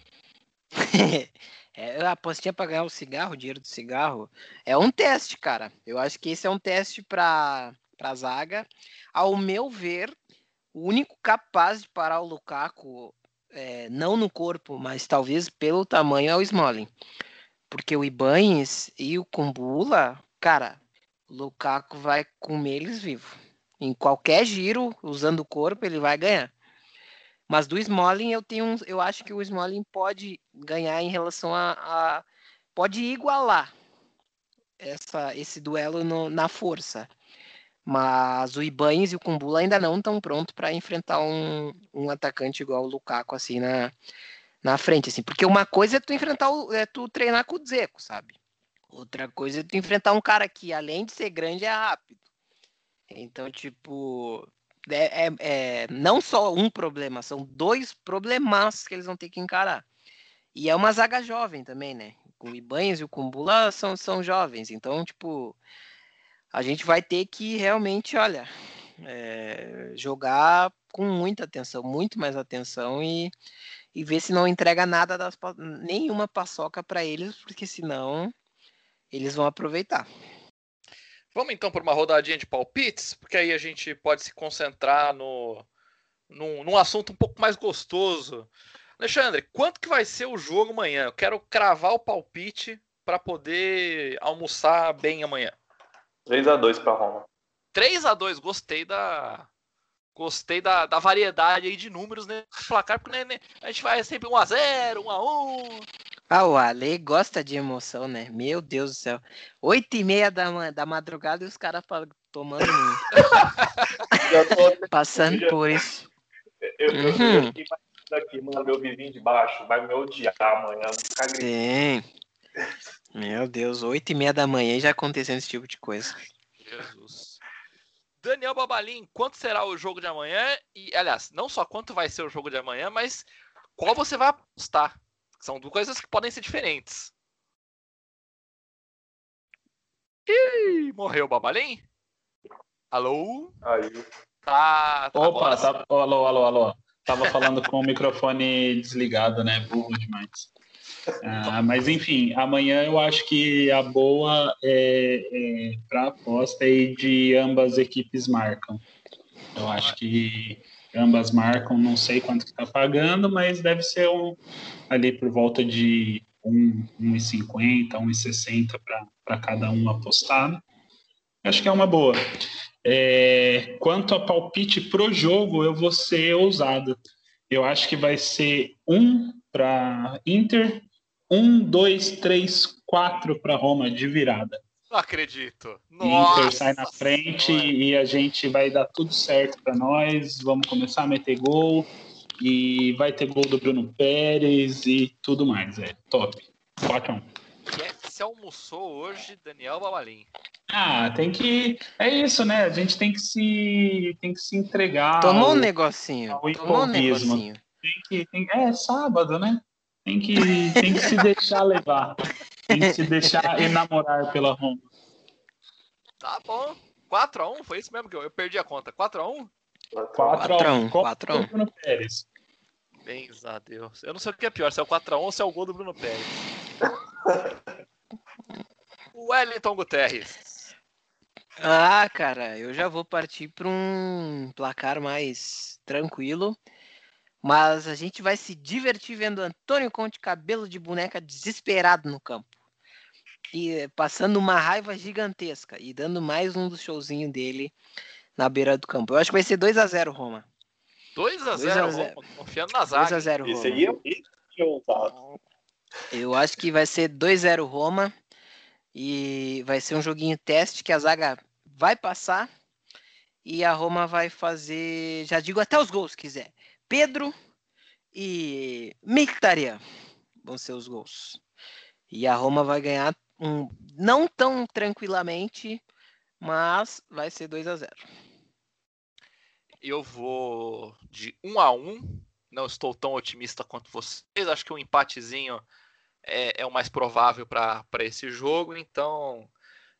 é, a apostinha pra ganhar o cigarro, o dinheiro do cigarro, é um teste, cara. Eu acho que esse é um teste pra, pra zaga. Ao meu ver, o único capaz de parar o Lukaku, é, não no corpo, mas talvez pelo tamanho, é o Smalling. Porque o Ibanes e o Kumbula, cara, o Lukaku vai comer eles vivos. Em qualquer giro, usando o corpo, ele vai ganhar. Mas do Smalling eu tenho um, eu acho que o Smalling pode ganhar em relação a, a pode igualar essa, esse duelo no, na força. Mas o Ibanes e o Kumbula ainda não estão prontos para enfrentar um, um atacante igual o Lukaku assim na, na frente assim, porque uma coisa é tu enfrentar o, é tu treinar com o Dzeko, sabe? Outra coisa é tu enfrentar um cara que além de ser grande é rápido. Então, tipo, é, é, é, não só um problema, são dois problemas que eles vão ter que encarar. E é uma zaga jovem também, né? O Ibanez e o Kumbula são, são jovens, então, tipo, a gente vai ter que realmente, olha, é, jogar com muita atenção, muito mais atenção e, e ver se não entrega nada das nenhuma paçoca para eles, porque senão eles vão aproveitar. Vamos então para uma rodadinha de palpites, porque aí a gente pode se concentrar no, num, num assunto um pouco mais gostoso. Alexandre, quanto que vai ser o jogo amanhã? Eu quero cravar o palpite para poder almoçar bem amanhã. 3 a 2 para Roma. 3 a 2 gostei da gostei da, da variedade aí de números nesse placar, porque né, a gente vai sempre 1 a 0, 1 a 1. Ah, o Ale gosta de emoção, né? Meu Deus do céu. Oito e meia da, da madrugada e os caras tomando Passando já, por isso. Eu, eu, uhum. eu daqui, mano, meu vizinho de baixo vai me odiar amanhã. Sim. Meu Deus, oito e meia da manhã já acontecendo esse tipo de coisa. Jesus. Daniel Babalim, quanto será o jogo de amanhã? E, aliás, não só quanto vai ser o jogo de amanhã, mas qual você vai apostar? São duas coisas que podem ser diferentes. Ih, morreu o Babalim? Alô? Aí. Tá, tá Opa, tá, alô, alô, alô. Tava falando com o microfone desligado, né? Burro demais. Ah, mas enfim, amanhã eu acho que a boa é, é para aposta aí de ambas equipes marcam. Eu acho que ambas marcam, não sei quanto que tá pagando, mas deve ser um, ali por volta de 1,50, 1,60 para cada um apostado. Acho que é uma boa. É, quanto a palpite pro jogo, eu vou ser ousado. Eu acho que vai ser um para Inter, um, dois, três, quatro para Roma de virada. Não acredito. Nossa Inter sai na frente senhora. e a gente vai dar tudo certo para nós. Vamos começar a meter gol e vai ter gol do Bruno Pérez e tudo mais. É top. 4 1 que se almoçou hoje, Daniel Babalim? Ah, tem que. É isso, né? A gente tem que se, tem que se entregar. Tomou ao, um negocinho. Tomou um negocinho. Tem que, tem... É sábado, né? Tem que, tem que se deixar levar. Que se deixar enamorar pela Roma. Tá bom. 4x1, foi isso mesmo que eu, eu perdi a conta. 4x1? 4x1. 4x1. Bruno Pérez. Bens a Deus. Eu não sei o que é pior, se é o 4x1 ou se é o gol do Bruno Pérez. Wellington Guterres. Ah, cara, eu já vou partir para um placar mais tranquilo. Mas a gente vai se divertir vendo Antônio Conte, cabelo de boneca desesperado no campo. E passando uma raiva gigantesca e dando mais um dos showzinhos dele na beira do campo. Eu acho que vai ser 2 a 0 Roma. 2 a 0 Roma, confiando na zaga. 2 a 0 Roma. Esse aí é ousado. Eu acho que vai ser 2-0 Roma e vai ser um joguinho teste que a zaga vai passar e a Roma vai fazer, já digo até os gols se quiser. Pedro e Mkhitaryan vão ser os gols. E a Roma vai ganhar um, não tão tranquilamente, mas vai ser 2 a 0. Eu vou de 1 a 1 não estou tão otimista quanto vocês. Acho que um empatezinho é, é o mais provável para esse jogo. Então,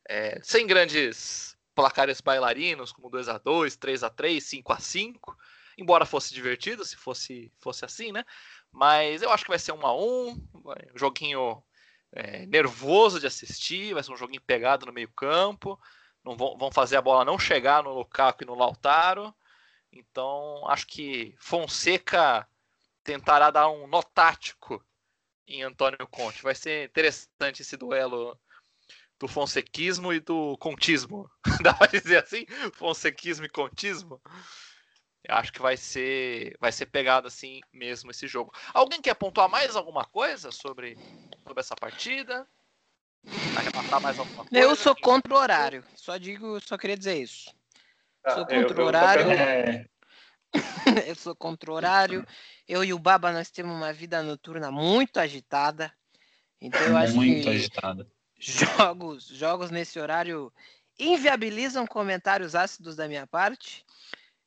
é, sem grandes placares bailarinos, como 2 a 2 3 a 3 5 a 5 embora fosse divertido se fosse, fosse assim, né? Mas eu acho que vai ser um a um, um joguinho é, nervoso de assistir, vai ser um joguinho pegado no meio campo, não vão, vão fazer a bola não chegar no Lukaku e no Lautaro, então acho que Fonseca tentará dar um nó tático em Antônio Conte. Vai ser interessante esse duelo do fonsequismo e do contismo. Dá pra dizer assim? Fonsequismo e contismo. Eu acho que vai ser vai ser pegado assim mesmo esse jogo. Alguém quer pontuar mais alguma coisa sobre, sobre essa partida? mais alguma coisa? Eu sou contra o horário. Só digo, só queria dizer isso. Ah, sou contra o horário. eu sou contra o horário. Eu e o Baba nós temos uma vida noturna muito agitada. Então eu acho muito que agitada. jogos jogos nesse horário inviabilizam comentários ácidos da minha parte.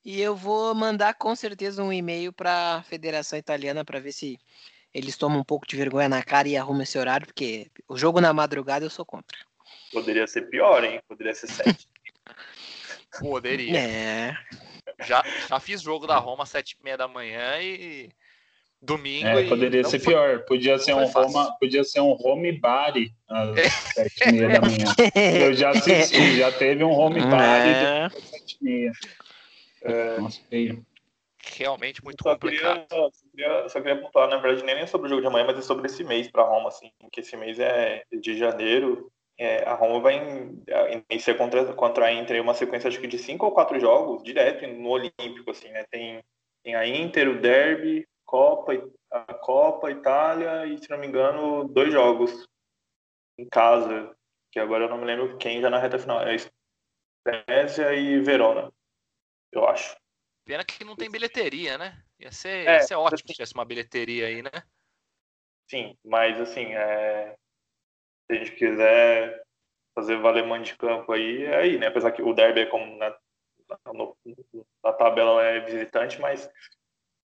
E eu vou mandar com certeza um e-mail para a Federação Italiana para ver se eles tomam um pouco de vergonha na cara e arrumam esse horário, porque o jogo na madrugada eu sou contra. Poderia ser pior, hein? Poderia ser sete. Poderia. É. Já, já fiz jogo da Roma às sete e meia da manhã e domingo. É, poderia ser foi, pior. Podia ser um Roma, podia ser um home bari às é. sete e meia da manhã. Eu já assisti, já teve um home é. às sete e meia. É, Nossa, feio. Realmente muito só complicado. Queria, só, queria, só queria pontuar, na verdade, nem sobre o jogo de amanhã, mas é sobre esse mês para Roma, assim, porque esse mês é de janeiro. É, a Roma vai iniciar contra, contra a Inter uma sequência acho que de cinco ou quatro jogos direto no Olímpico, assim, né? Tem, tem a Inter, o Derby, Copa, a Copa, Itália e, se não me engano, dois jogos em casa, que agora eu não me lembro quem já na reta final. É Spezia e Verona eu acho. Pena que não tem bilheteria, né? Ia ser, é, ia ser ótimo se tivesse uma bilheteria aí, né? Sim, mas assim, é... se a gente quiser fazer valer mãe de campo aí, é aí, né? Apesar que o derby é como na, no, na tabela é visitante, mas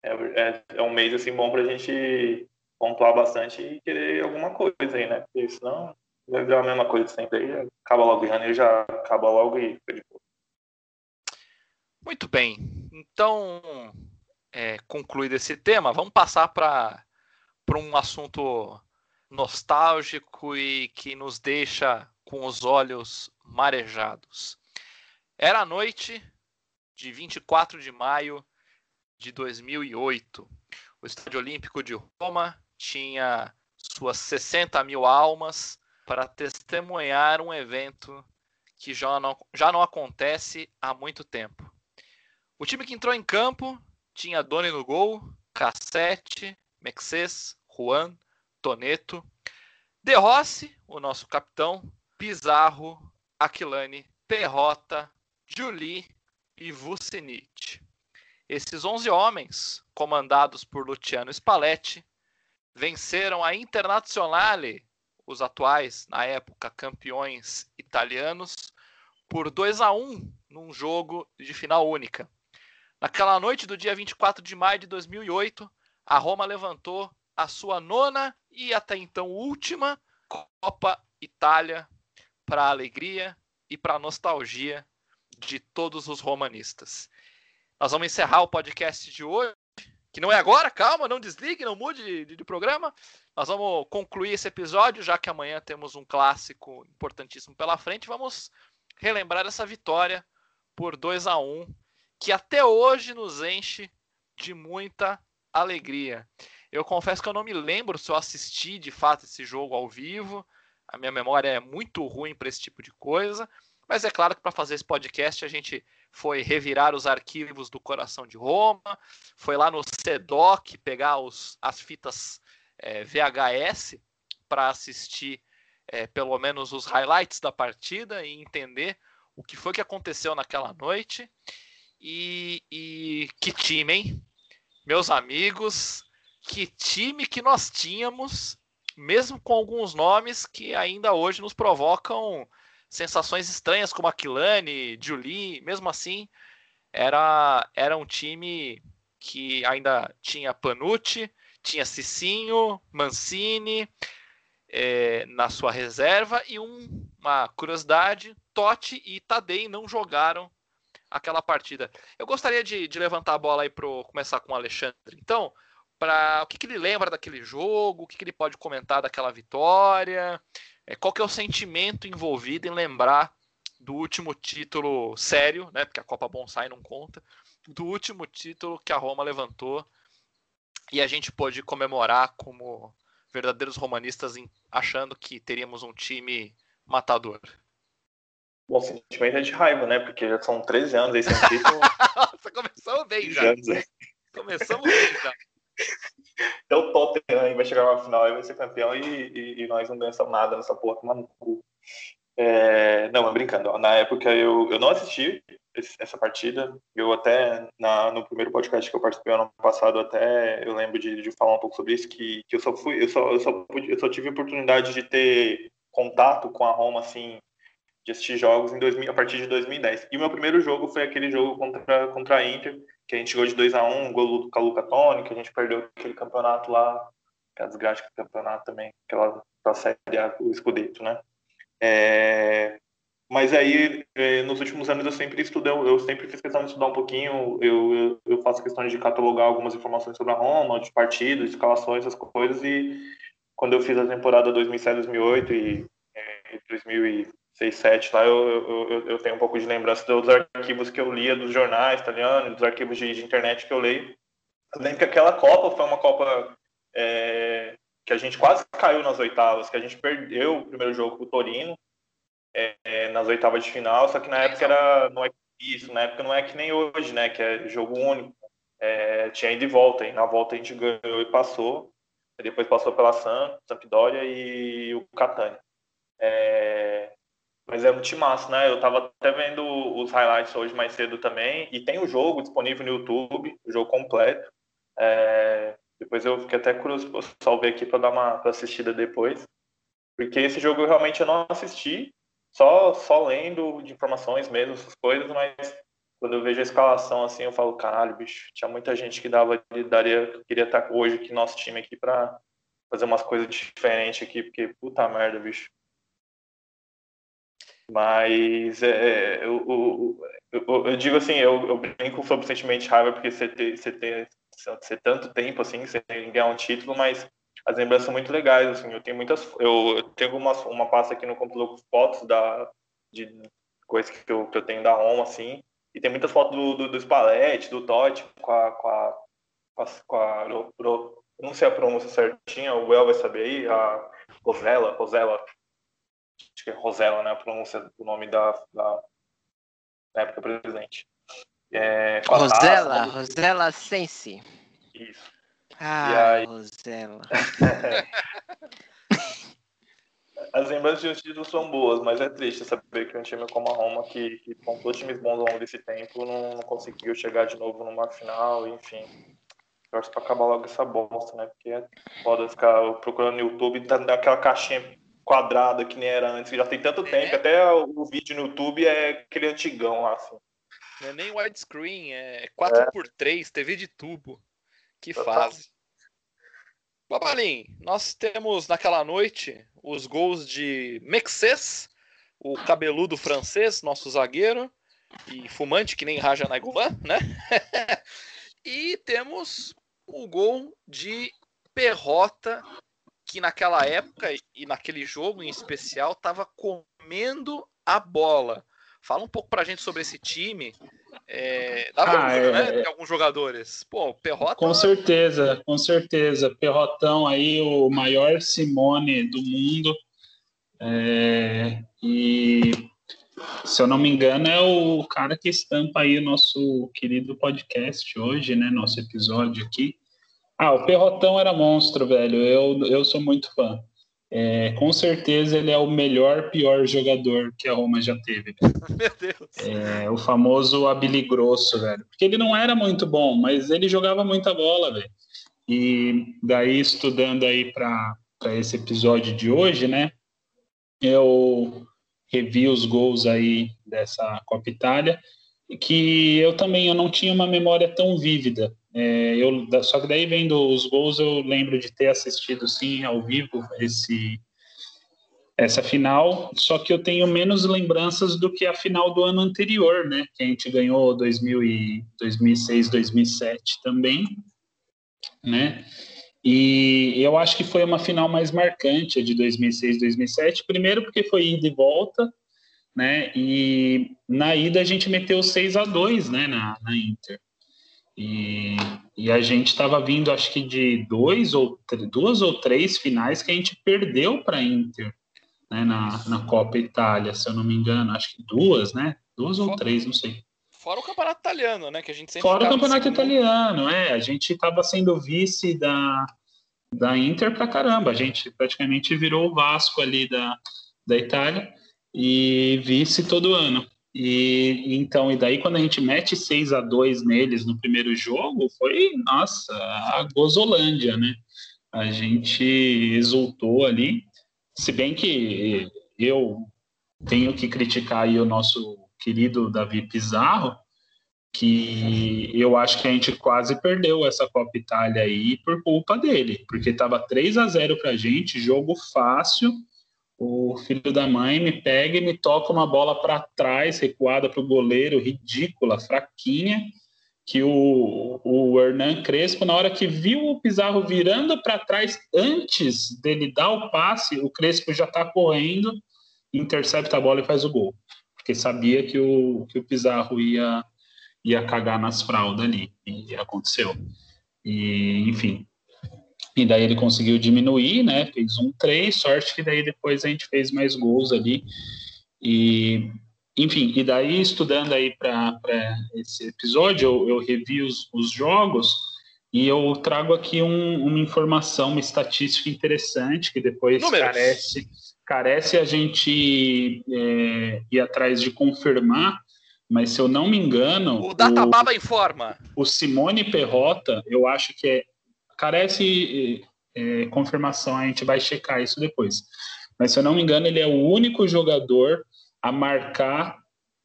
é, é, é, um mês assim bom pra gente pontuar bastante e querer alguma coisa aí, né? Porque senão vai virar a mesma coisa sempre aí, acaba logo em janeiro, já acaba logo e fica de boa. Muito bem. Então, é, concluído esse tema, vamos passar para um assunto nostálgico e que nos deixa com os olhos marejados. Era a noite de 24 de maio de 2008. O Estádio Olímpico de Roma tinha suas 60 mil almas para testemunhar um evento que já não, já não acontece há muito tempo. O time que entrou em campo tinha Doni no gol, Cassete, Mexes, Juan, Toneto, De Rossi, o nosso capitão, Pizarro, Aquilani, Perrota, Juli e Vucinic. Esses 11 homens, comandados por Luciano Spalletti, venceram a Internazionale, os atuais, na época, campeões italianos, por 2 a 1 num jogo de final única. Naquela noite do dia 24 de maio de 2008, a Roma levantou a sua nona e até então última Copa Itália para a alegria e para a nostalgia de todos os romanistas. Nós vamos encerrar o podcast de hoje, que não é agora, calma, não desligue, não mude de, de programa. Nós vamos concluir esse episódio, já que amanhã temos um clássico importantíssimo pela frente. Vamos relembrar essa vitória por 2 a 1 que até hoje nos enche de muita alegria. Eu confesso que eu não me lembro se eu assisti de fato esse jogo ao vivo. A minha memória é muito ruim para esse tipo de coisa. Mas é claro que para fazer esse podcast a gente foi revirar os arquivos do Coração de Roma, foi lá no CEDOC pegar os, as fitas é, VHS para assistir é, pelo menos os highlights da partida e entender o que foi que aconteceu naquela noite. E, e que time, hein? Meus amigos, que time que nós tínhamos, mesmo com alguns nomes que ainda hoje nos provocam sensações estranhas, como Aquilani, Julie, mesmo assim, era, era um time que ainda tinha Panucci, tinha Cicinho, Mancini é, na sua reserva e um, uma curiosidade, Totti e Tadei não jogaram aquela partida. Eu gostaria de, de levantar a bola aí para começar com o Alexandre. Então, para o que, que, ele lembra daquele jogo, o que, que, ele pode comentar daquela vitória, é, qual que é o sentimento envolvido em lembrar do último título sério, né? Porque a Copa Bonsai não conta, do último título que a Roma levantou e a gente pôde comemorar como verdadeiros romanistas achando que teríamos um time matador. Bom, sentimento é de raiva, né? Porque já são 13 anos aí sem título. Nossa, começamos bem já. Anos, Começamos bem já. Então o Tottenham vai chegar na final e vai ser campeão e, e, e nós não ganhamos nada nessa porra, mano. É, não, mas brincando. Na época eu, eu não assisti esse, essa partida. Eu até, na, no primeiro podcast que eu participei ano passado, até eu lembro de, de falar um pouco sobre isso, que, que eu só fui, eu só, eu só, pude, eu só tive a oportunidade de ter contato com a Roma, assim, de assistir jogos em 2000, a partir de 2010. E o meu primeiro jogo foi aquele jogo contra, contra a Inter, que a gente chegou de 2 a 1 um gol do Caluca Tony, que a gente perdeu aquele campeonato lá, que é a desgraça do campeonato também, aquela da Série A, o escudeto, né? É, mas aí, é, nos últimos anos, eu sempre estudei, eu sempre fiz questão de estudar um pouquinho, eu, eu faço questão de catalogar algumas informações sobre a Roma, de partidos, escalações, essas coisas, e quando eu fiz a temporada 2007-2008 e 2000 6, 7 lá, eu, eu, eu, tenho um pouco de lembrança dos arquivos que eu lia dos jornais italianos, dos arquivos de, de internet que eu leio. Eu lembro que aquela Copa foi uma Copa é, que a gente quase caiu nas oitavas, que a gente perdeu o primeiro jogo com o Torino é, é, nas oitavas de final, só que na época era, não é isso, na época não é que nem hoje, né, que é jogo único. É, tinha ido e volta, e na volta a gente ganhou e passou, depois passou pela Sampdoria e o Catania. É, mas é muito massa, né? Eu tava até vendo os highlights hoje mais cedo também, e tem o jogo disponível no YouTube, o jogo completo. É, depois eu fiquei até curioso, só ver aqui para dar uma assistida depois. Porque esse jogo realmente eu não assisti, só, só lendo de informações mesmo, essas coisas, mas quando eu vejo a escalação assim, eu falo, caralho, bicho, tinha muita gente que dava, daria, queria estar hoje aqui nosso time aqui para fazer umas coisas diferentes aqui, porque puta merda, bicho. Mas é, é eu, eu, eu, eu, digo assim, eu, eu brinco sobre o sentimento de raiva porque você ter, você ter ser tanto tempo assim, sem ganhar um título, mas as lembranças são muito legais, assim, eu tenho muitas, eu, eu tenho uma, uma pasta aqui no computador com fotos da, de coisas que eu, que eu tenho da Roma, assim, e tem muitas fotos do, do, do Spalletti, do Totti, com a, com a, com a, com a não sei a pronúncia certinha, o El vai saber aí, a Rosella, Rosella, acho que é Rosella, né, a pronúncia do nome da, da, época presente. É, Rosella, taça, Rosella Sensi. Isso. Ah, aí... Rosella. As lembranças de um título são boas, mas é triste saber que um time como a Roma, que, que pontuou times bons ao longo desse tempo, não, não conseguiu chegar de novo numa final, enfim. Torço pra acabar logo essa bosta, né? Porque é foda ficar procurando no YouTube e daquela caixinha quadrada que nem era antes, que já tem tanto tempo, é. até o vídeo no YouTube é aquele antigão lá, assim. Não é nem widescreen, é 4x3, é. TV de tubo. Que fase. Babalim, nós temos naquela noite os gols de Mexes, o cabeludo francês, nosso zagueiro, e fumante que nem Raja Nainggolan, né? e temos o gol de Perrota, que naquela época e naquele jogo em especial estava comendo a bola. Fala um pouco pra gente sobre esse time. É, dá ah, orgulho, né, é... né? De alguns jogadores. Pô, Perrota. Com certeza, com certeza. Perrotão aí, o maior Simone do mundo. É, e se eu não me engano, é o cara que estampa aí o nosso querido podcast hoje, né? Nosso episódio aqui. Ah, o Perrotão era monstro, velho. Eu, eu sou muito fã. É, com certeza ele é o melhor, pior jogador que a Roma já teve. Meu Deus. É, o famoso Abili Grosso, velho. Porque ele não era muito bom, mas ele jogava muita bola, velho. E daí, estudando aí para esse episódio de hoje, né? Eu revi os gols aí dessa Copa Itália, que eu também eu não tinha uma memória tão vívida É, eu, só que daí vendo os gols eu lembro de ter assistido sim ao vivo esse essa final, só que eu tenho menos lembranças do que a final do ano anterior, né? Que a gente ganhou 2000 e 2006, 2007 também, né? E eu acho que foi uma final mais marcante a de 2006, 2007. Primeiro porque foi ida e volta, né? E na ida a gente meteu 6 a 2 né, na, na Inter. E, e a gente estava vindo, acho que de dois ou duas ou três finais que a gente perdeu para a Inter né, na, na Copa Itália, se eu não me engano, acho que duas, né? Duas ou três, não sei. Fora o campeonato italiano, né? Que a gente sempre Fora o campeonato italiano, é. A gente estava sendo vice da, da Inter pra caramba. A gente praticamente virou o Vasco ali da, da Itália e vice todo ano. E então, e daí quando a gente mete 6 a 2 neles no primeiro jogo, foi, nossa, a gozolândia, né? A gente exultou ali. Se bem que eu tenho que criticar aí o nosso querido Davi Pizarro, que eu acho que a gente quase perdeu essa Copa Itália aí por culpa dele, porque estava 3 a 0 para a gente, jogo fácil. O filho da mãe me pega e me toca uma bola para trás, recuada para o goleiro, ridícula, fraquinha, que o, o Hernan Crespo, na hora que viu o Pizarro virando para trás antes dele dar o passe, o Crespo já está correndo, intercepta a bola e faz o gol porque sabia que o, que o Pizarro ia, ia cagar nas fraldas ali, e aconteceu. E, enfim, e daí ele conseguiu diminuir, né, fez um 3, sorte que daí depois a gente fez mais gols ali, e, enfim, e daí estudando aí para esse episódio, eu, eu revi os, os jogos, e eu trago aqui um, uma informação, uma estatística interessante, que depois Números. carece carece a gente é, ir atrás de confirmar, mas se eu não me engano. O Datababa o, informa. O Simone Perrota, eu acho que é, carece é, confirmação, a gente vai checar isso depois. Mas se eu não me engano, ele é o único jogador a marcar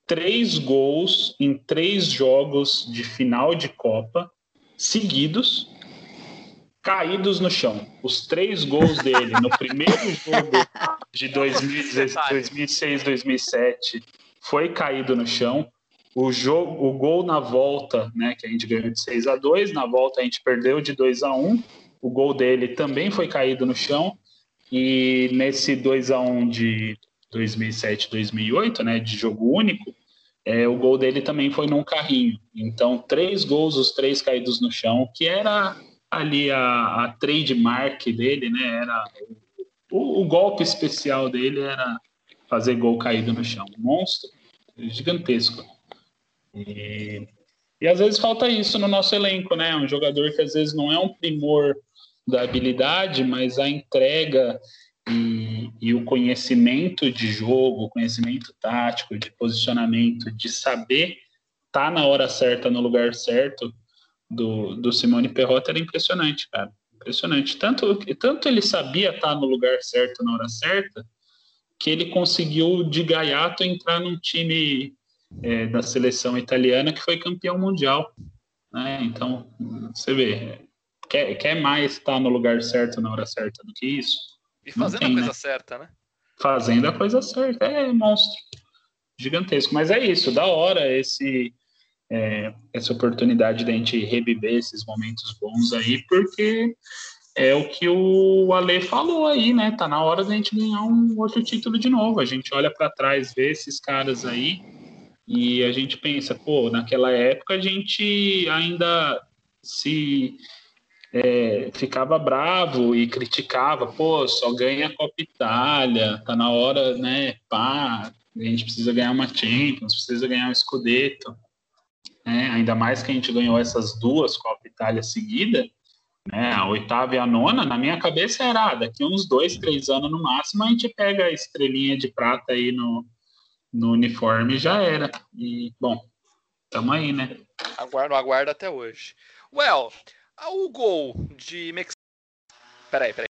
três gols em três jogos de final de Copa seguidos caídos no chão. Os três gols dele no primeiro jogo de 2006, 2007 foi caído no chão. O jogo, o gol na volta, né, que a gente ganhou de 6 a 2, na volta a gente perdeu de 2 a 1. O gol dele também foi caído no chão. E nesse 2 a 1 de 2007, 2008, né, de jogo único, é, o gol dele também foi num carrinho. Então, três gols, os três caídos no chão, que era ali a, a trademark dele, né? Era o, o, golpe especial dele era fazer gol caído no chão. monstro gigantesco. E, e às vezes falta isso no nosso elenco, né? Um jogador que às vezes não é um primor da habilidade, mas a entrega e, e, o conhecimento de jogo, conhecimento tático, de posicionamento, de saber tá na hora certa, no lugar certo, do, do Simone Perrota era impressionante, cara. Impressionante. Tanto, tanto ele sabia estar no lugar certo na hora certa, que ele conseguiu de gaiato entrar num time é, da seleção italiana que foi campeão mundial. Né? Então, você vê, quer, quer mais estar no lugar certo na hora certa do que isso? E fazendo tem, a coisa né? certa, né? Fazendo a coisa certa. É monstro. Gigantesco. Mas é isso, da hora esse é, essa oportunidade da gente reviver esses momentos bons aí, porque é o que o Ale falou aí, né? Tá na hora da gente ganhar um outro título de novo. A gente olha para trás, vê esses caras aí e a gente pensa, pô, naquela época a gente ainda se é, ficava bravo e criticava, pô, só ganha a Copa Itália, tá na hora, né? Pá, a gente precisa ganhar uma Champions, precisa ganhar um Scudetto né? ainda mais que a gente ganhou essas duas Copa Itália seguida, né? a oitava e a nona, na minha cabeça era, ah, daqui uns dois, três anos no máximo, a gente pega a estrelinha de prata aí no, no uniforme já era. E, bom, tamo aí, né? Aguardo, aguardo até hoje. Well, o gol de Mex... Peraí, peraí.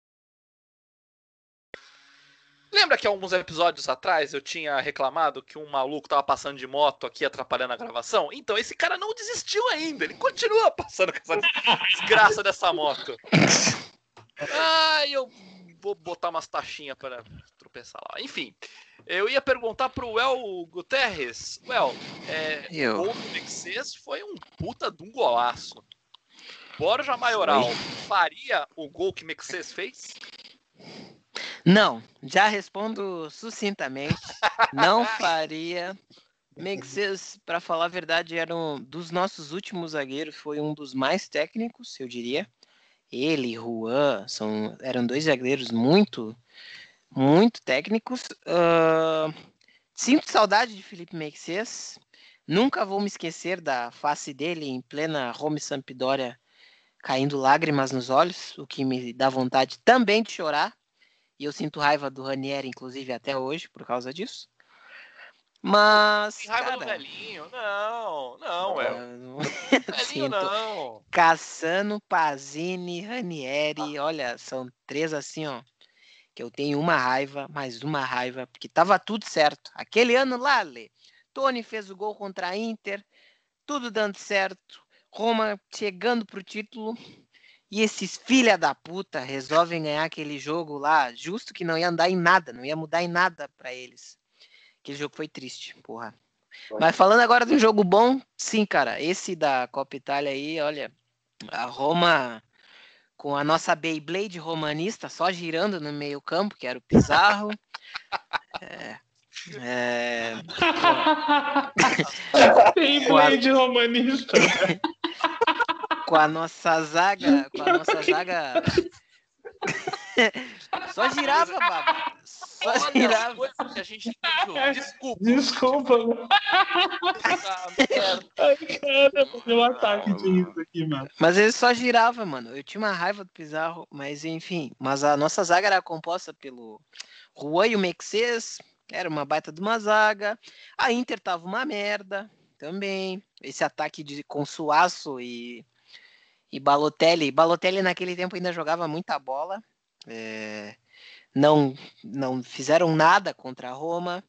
Lembra que alguns episódios atrás eu tinha reclamado que um maluco tava passando de moto aqui atrapalhando a gravação? Então, esse cara não desistiu ainda. Ele continua passando com essa desgraça dessa moto. Ah, eu vou botar umas taxinhas para tropeçar lá. Enfim, eu ia perguntar pro El Guterres. Well, é, Eu. o gol do Mexês foi um puta de um golaço. Borja Maioral faria o gol que Mexês fez? Não, já respondo sucintamente. Não faria. Mexes, para falar a verdade, era um dos nossos últimos zagueiros, foi um dos mais técnicos, eu diria. Ele, Juan, são, eram dois zagueiros muito, muito técnicos. Ah, sinto saudade de Felipe Mexes. Nunca vou me esquecer da face dele em plena Roma e Sampdoria, caindo lágrimas nos olhos, o que me dá vontade também de chorar. E eu sinto raiva do Ranieri, inclusive, até hoje, por causa disso. Mas. Tem raiva do cara, velhinho? Não, não, é. Velhinho não. Cassano, Pazini, Ranieri, olha, são três assim, ó. Que eu tenho uma raiva, mais uma raiva, porque tava tudo certo. Aquele ano lá, Lê, Tony fez o gol contra a Inter, tudo dando certo. Roma chegando pro título. E esses filha da puta resolvem ganhar aquele jogo lá, justo que não ia andar em nada, não ia mudar em nada pra eles. Aquele jogo foi triste, porra. Mas falando agora de um jogo bom, sim, cara, esse da Copa Itália aí, olha, a Roma com a nossa Beyblade romanista só girando no meio campo, que era o Pizarro. É, é, Tem blade romanista. com a nossa zaga, com a nossa zaga. só girava, baba. Só Olha as girava. coisas que a gente entendeu. Desculpa. Desculpa, mano. Ai, cara, deu um ataque de isso aqui, mano. Mas ele só girava, mano. Eu tinha uma raiva do Pizarro, mas enfim. Mas a nossa zaga era composta pelo Juan e o Mexês, era uma baita de uma zaga. A Inter tava uma merda também. Esse ataque de com Suaço e, e Balotelli. Balotelli naquele tempo ainda jogava muita bola. É, não, não fizeram nada contra a Roma.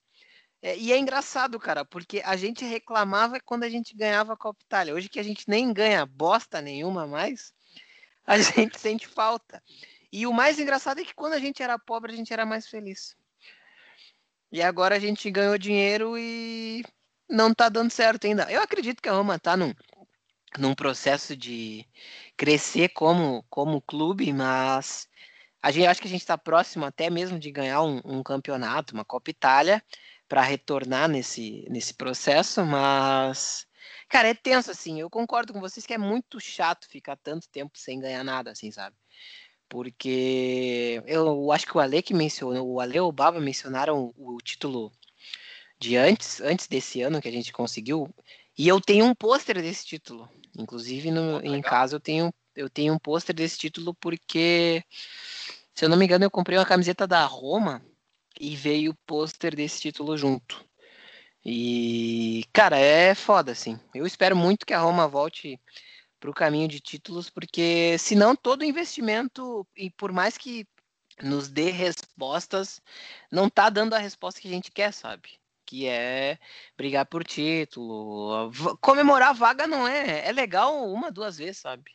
É, e é engraçado, cara, porque a gente reclamava quando a gente ganhava a Copa Itália. Hoje que a gente nem ganha bosta nenhuma mais, a gente sente falta. E o mais engraçado é que quando a gente era pobre, a gente era mais feliz. E agora a gente ganhou dinheiro e não tá dando certo ainda. Eu acredito que a Roma tá num, num processo de crescer como, como clube, mas a gente acho que a gente está próximo até mesmo de ganhar um, um campeonato, uma Copa Itália, para retornar nesse, nesse processo, mas cara, é tenso assim. Eu concordo com vocês que é muito chato ficar tanto tempo sem ganhar nada, assim, sabe? Porque eu acho que o Ale que mencionou, o Ale e o Baba mencionaram o, título de antes, antes desse ano que a gente conseguiu, e eu tenho um pôster desse título. Inclusive no, Pô, em casa eu tenho eu tenho um pôster desse título porque se eu não me engano eu comprei uma camiseta da Roma e veio o pôster desse título junto. E cara, é foda assim. Eu espero muito que a Roma volte para o caminho de títulos, porque senão todo investimento, e por mais que nos dê respostas, não tá dando a resposta que a gente quer, sabe? Que é brigar por título. Comemorar a vaga não é. É legal uma, duas vezes, sabe?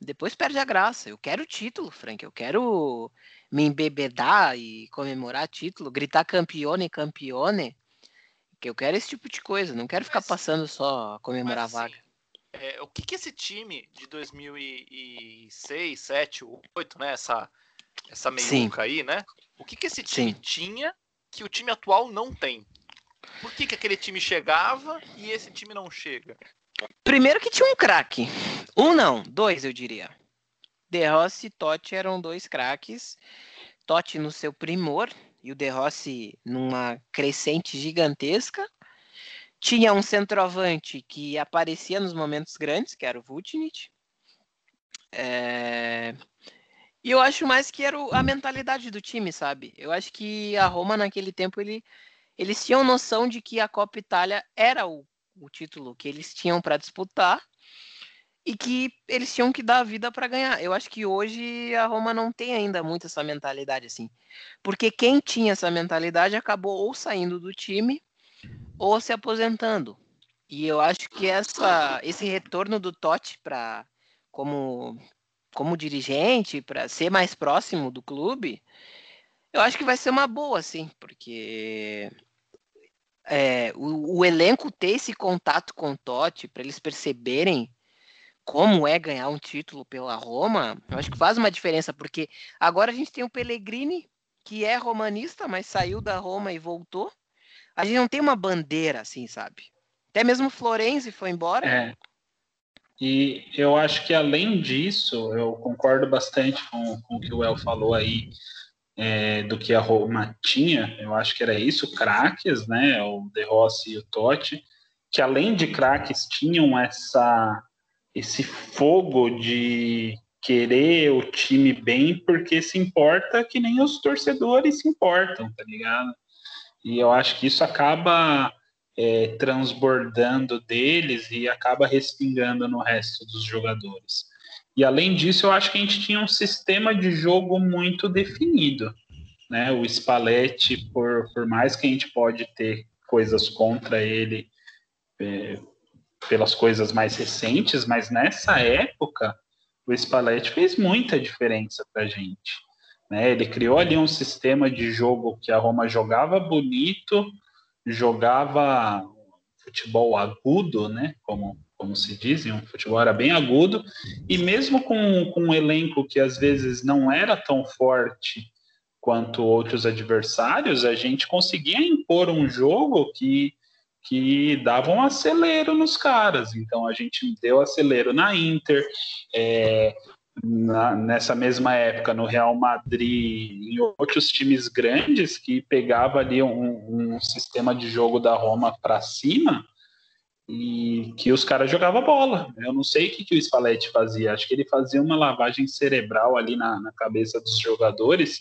Depois perde a graça. Eu quero título, Frank. Eu quero me embebedar e comemorar título, gritar campeone, campeone. Que eu quero esse tipo de coisa. Não quero ficar Mas- passando só a comemorar Mas, a vaga. assim, é, o que, que esse time de 2006, 7, 8, né? Essa, essa meiuca aí, né? O que, que esse time Sim. tinha que o time atual não tem? Por que, que aquele time chegava e esse time não chega? Primeiro que tinha um craque. Um não, dois eu diria. De Rossi e Totti eram dois craques. Totti no seu primor e o De Rossi numa crescente gigantesca. Tinha um centroavante que aparecia nos momentos grandes, que era o Vucinic. É, E eu acho mais que era a mentalidade do time, sabe? Eu acho que a Roma naquele tempo ele... eles tinham noção de que a Copa Itália era o o título que eles tinham para disputar. e que eles tinham que dar a vida para ganhar. Eu acho que hoje a Roma não tem ainda muito essa mentalidade assim. Porque quem tinha essa mentalidade acabou ou saindo do time ou se aposentando. E eu acho que essa, esse retorno do Totti para como como dirigente, para ser mais próximo do clube, eu acho que vai ser uma boa, sim, porque é, o, o, elenco ter esse contato com o Totti para eles perceberem como é ganhar um título pela Roma, eu acho que faz uma diferença, porque agora a gente tem o Pellegrini, que é romanista, mas saiu da Roma e voltou. A gente não tem uma bandeira assim, sabe? Até mesmo Florenzi foi embora. É. E eu acho que além disso, eu concordo bastante com, com o que o El falou aí é, do que a Roma tinha. Eu acho que era isso, craques, né? O De Rossi e o Totti, que além de craques tinham essa esse fogo de querer o time bem porque se importa que nem os torcedores se importam, tá ligado? E eu acho que isso acaba é, transbordando deles e acaba respingando no resto dos jogadores. E além disso, eu acho que a gente tinha um sistema de jogo muito definido. Né? O Spalletti, por, por mais que a gente pode ter coisas contra ele é, pelas coisas mais recentes, mas nessa época o Spalletti fez muita diferença para a gente. Né? Ele criou ali um sistema de jogo que a Roma jogava bonito, jogava futebol agudo, né? Como, como se diz, um futebol era bem agudo, e mesmo com, com um elenco que às vezes não era tão forte quanto outros adversários, a gente conseguia impor um jogo que, que dava um acelero nos caras. Então a gente deu acelero na Inter, é, na, nessa mesma época no Real Madrid e outros times grandes que pegava ali um, um sistema de jogo da Roma para cima e que os caras jogavam bola. Eu não sei o que, que o Spalletti fazia, acho que ele fazia uma lavagem cerebral ali na, na cabeça dos jogadores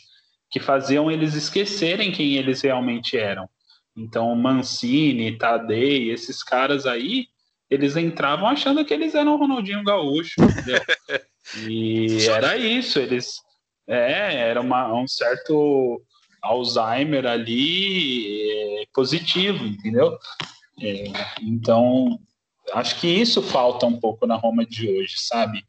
que faziam eles esquecerem quem eles realmente eram. Então, Mancini, Tadei, esses caras aí, eles entravam achando que eles eram o Ronaldinho Gaúcho, entendeu? E era isso, eles. É, era uma, um certo Alzheimer ali é, positivo, entendeu? É, então, acho que isso falta um pouco na Roma de hoje, sabe?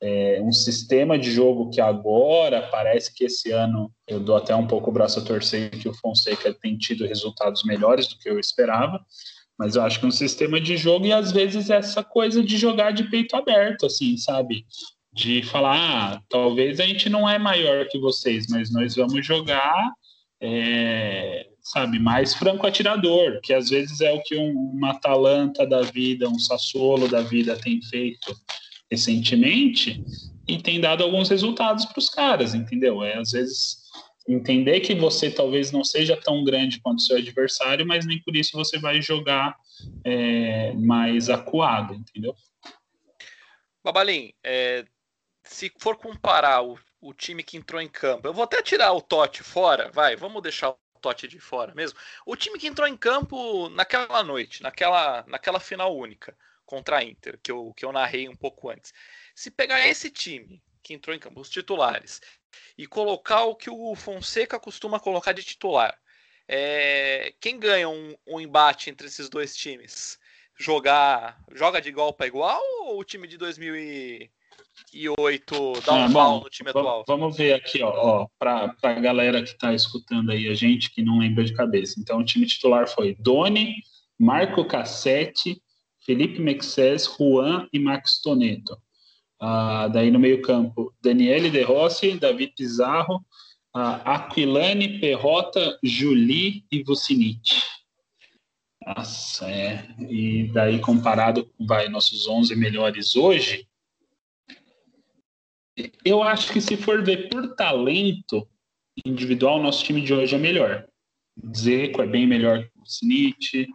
É, um sistema de jogo que agora parece que esse ano eu dou até um pouco o braço a torcer que o Fonseca tem tido resultados melhores do que eu esperava, mas eu acho que um sistema de jogo e às vezes essa coisa de jogar de peito aberto, assim, sabe? de falar, ah, talvez a gente não é maior que vocês, mas nós vamos jogar, é, sabe, mais franco atirador, que às vezes é o que um, uma Atalanta da vida, um Sassuolo da vida tem feito recentemente e tem dado alguns resultados para os caras, entendeu? É às vezes entender que você talvez não seja tão grande quanto seu adversário, mas nem por isso você vai jogar é, mais acuado, entendeu? Babalim, é, se for comparar o, o time que entrou em campo, eu vou até tirar o Totti fora, vai, vamos deixar Totti de fora mesmo. O time que entrou em campo naquela noite, naquela, naquela final única contra a Inter, que eu, que eu narrei um pouco antes. Se pegar esse time que entrou em campo, os titulares, e colocar o que o Fonseca costuma colocar de titular, é, quem ganha um, um embate entre esses dois times? Jogar joga de igual para igual ou o time de 2000 e e oito dá um bom, no time atual? Vamos ver aqui, ó, ó para a galera que está escutando aí a gente, que não lembra de cabeça. Então, o time titular foi Doni, Marco Cassetti, Felipe Mexes, Juan e Max Toneto. Ah, daí no meio-campo, Daniele De Rossi, David Pizarro, ah, Aquilane, Perrota, Juli e Vucinic. Nossa, é. E daí comparado com vai, nossos 11 melhores hoje, eu acho que se for ver por talento individual, nosso time de hoje é melhor. Zeco é bem melhor que o Snit,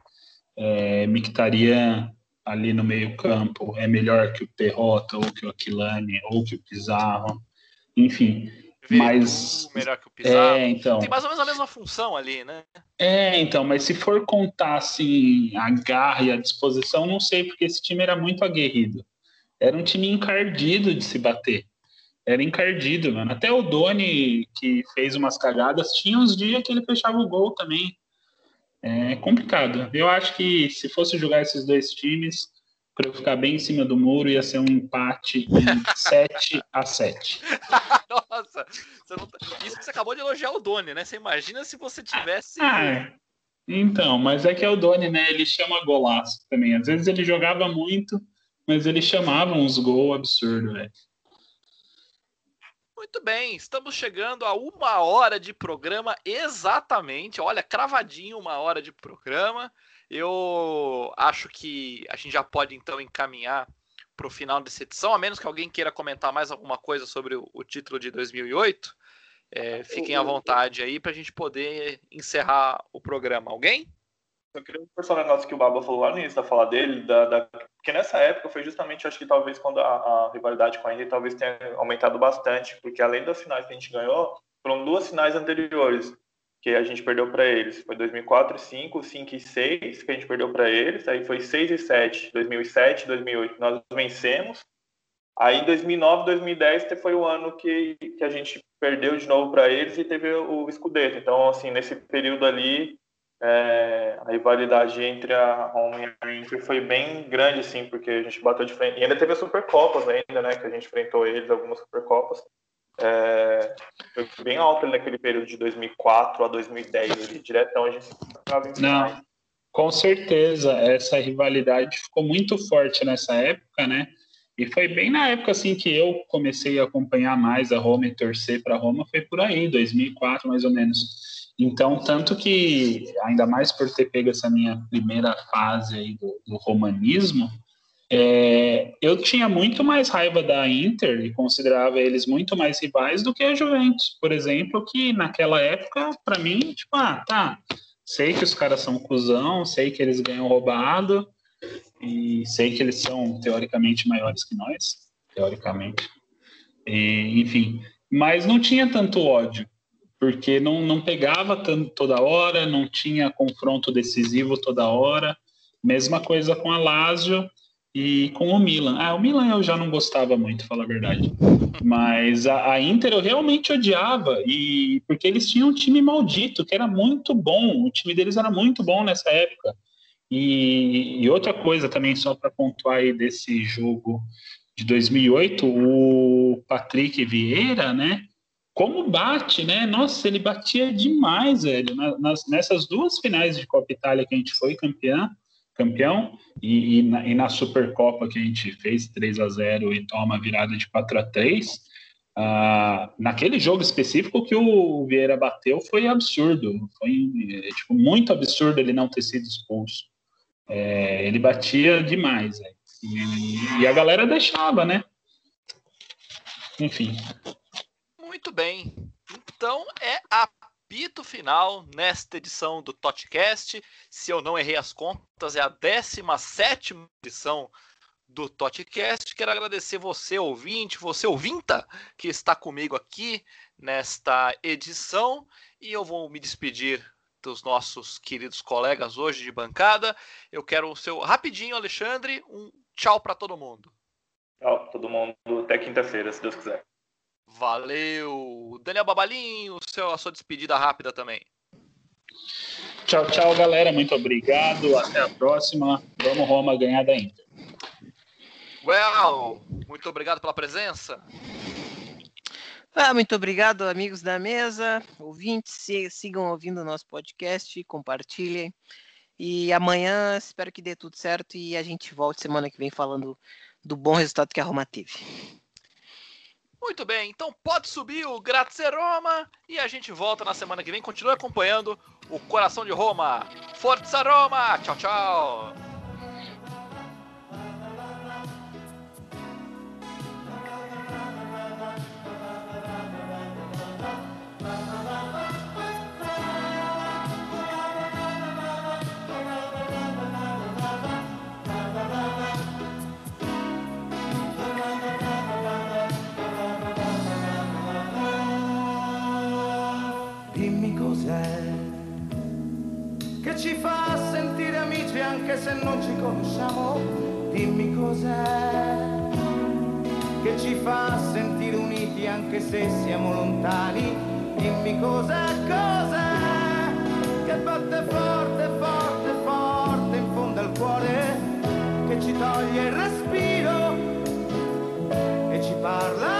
é, Mictarian ali no meio campo é melhor que o Perrota, ou que o Aquilani, ou que o Pizarro, enfim. mas melhor que o Pizarro. É, então, Tem mais ou menos a mesma função ali, né? É, então, mas se for contar assim, a garra e a disposição, não sei, porque esse time era muito aguerrido. era um time encardido de se bater. Era encardido, mano. Até o Doni, que fez umas cagadas, tinha uns dias que ele fechava o gol também. É complicado. Eu acho que se fosse jogar esses dois times, para eu ficar bem em cima do muro, ia ser um empate em 7 a 7 Nossa, não... Tá, isso que você acabou de elogiar o Doni, né? Você imagina se você tivesse. Ah, então, mas é que é o Doni, né? Ele chama golaço também. Às vezes ele jogava muito, mas ele chamava uns gols absurdos, velho. Muito bem, estamos chegando a uma hora de programa exatamente. Olha, cravadinho uma hora de programa. Eu acho que a gente já pode então encaminhar para o final dessa edição, a menos que alguém queira comentar mais alguma coisa sobre o, o título de 2008. É, fiquem à vontade aí para a gente poder encerrar o programa. Alguém? Eu queria reforçar um negócio que o Baba falou lá no início da fala dele, da, da, porque nessa época foi justamente, acho que talvez quando a, a rivalidade com a Indy talvez tenha aumentado bastante, porque além das finais que a gente ganhou, foram duas finais anteriores que a gente perdeu para eles. Foi 2004 e 5, 5 e 6 que a gente perdeu para eles, aí foi 6 e 7, 2007, 2008 nós vencemos. Aí 2009, 2010 foi o ano que, que a gente perdeu de novo para eles e teve o Scudetto. Então, assim, nesse período ali, é, a rivalidade entre a Roma e a Inter foi bem grande, assim, porque a gente bateu de frente. E ainda teve as Supercopas ainda, né, que a gente enfrentou eles, algumas Supercopas. É, foi bem alto naquele período de 2004 a 2010, ele, diretão a gente ficava Não, com certeza, essa rivalidade ficou muito forte nessa época, né? E foi bem na época assim que eu comecei a acompanhar mais a Roma e torcer para Roma, foi por aí, 2004 mais ou menos. Então, tanto que, ainda mais por ter pego essa minha primeira fase aí do, do romanismo, é, eu tinha muito mais raiva da Inter e considerava eles muito mais rivais do que a Juventus, por exemplo, que naquela época, para mim, tipo, ah, tá, sei que os caras são cuzão, sei que eles ganham roubado e sei que eles são teoricamente maiores que nós, teoricamente, e, enfim, mas não tinha tanto ódio porque não, não pegava tanto toda hora, não tinha confronto decisivo toda hora. Mesma coisa com a Lazio e com o Milan. Ah, o Milan eu já não gostava muito, falar a verdade. Mas a, a, Inter eu realmente odiava, e porque eles tinham um time maldito, que era muito bom. O time deles era muito bom nessa época. E, e outra coisa também, só para pontuar aí desse jogo de 2008, o Patrick Vieira, né? Como bate, né? Nossa, ele batia demais, velho. Nas, nessas duas finais de Copa Itália que a gente foi campeão, campeão e, e, na, e na Supercopa que a gente fez 3 a 0 e toma virada de 4 a 3 uh, ah, naquele jogo específico que o Vieira bateu foi absurdo. Foi é, tipo, muito absurdo ele não ter sido expulso. É, ele batia demais, e, e a galera deixava, né? Enfim. Muito bem. Então é apito final nesta edição do Totcast. Se eu não errei as contas, é a 17 edição do Totcast. Quero agradecer você, ouvinte, você ouvinta, que está comigo aqui nesta edição. E eu vou me despedir dos nossos queridos colegas hoje de bancada. Eu quero o seu rapidinho, Alexandre, um tchau para todo mundo. Tchau, todo mundo. Até quinta-feira, se Deus quiser. Valeu! Daniel Babalinho, seu, a sua despedida rápida também. Tchau, tchau, galera. Muito obrigado. Até a próxima. Vamos, Roma, ganhar da Inter. Well, muito obrigado pela presença. Ah, muito obrigado, amigos da mesa, ouvintes, sigam ouvindo o nosso podcast, compartilhem. E amanhã espero que dê tudo certo e a gente volte semana que vem falando do bom resultado que a Roma teve. Muito bem, então pode subir o Grazie Roma e a gente volta na semana que vem. Continue acompanhando o Coração de Roma. Forza Roma! Tchau, tchau! se non ci conosciamo, dimmi cos'è che ci fa sentire uniti anche se siamo lontani, dimmi cos'è, cos'è che batte forte, forte, forte in fondo al cuore, che ci toglie il respiro e ci parla.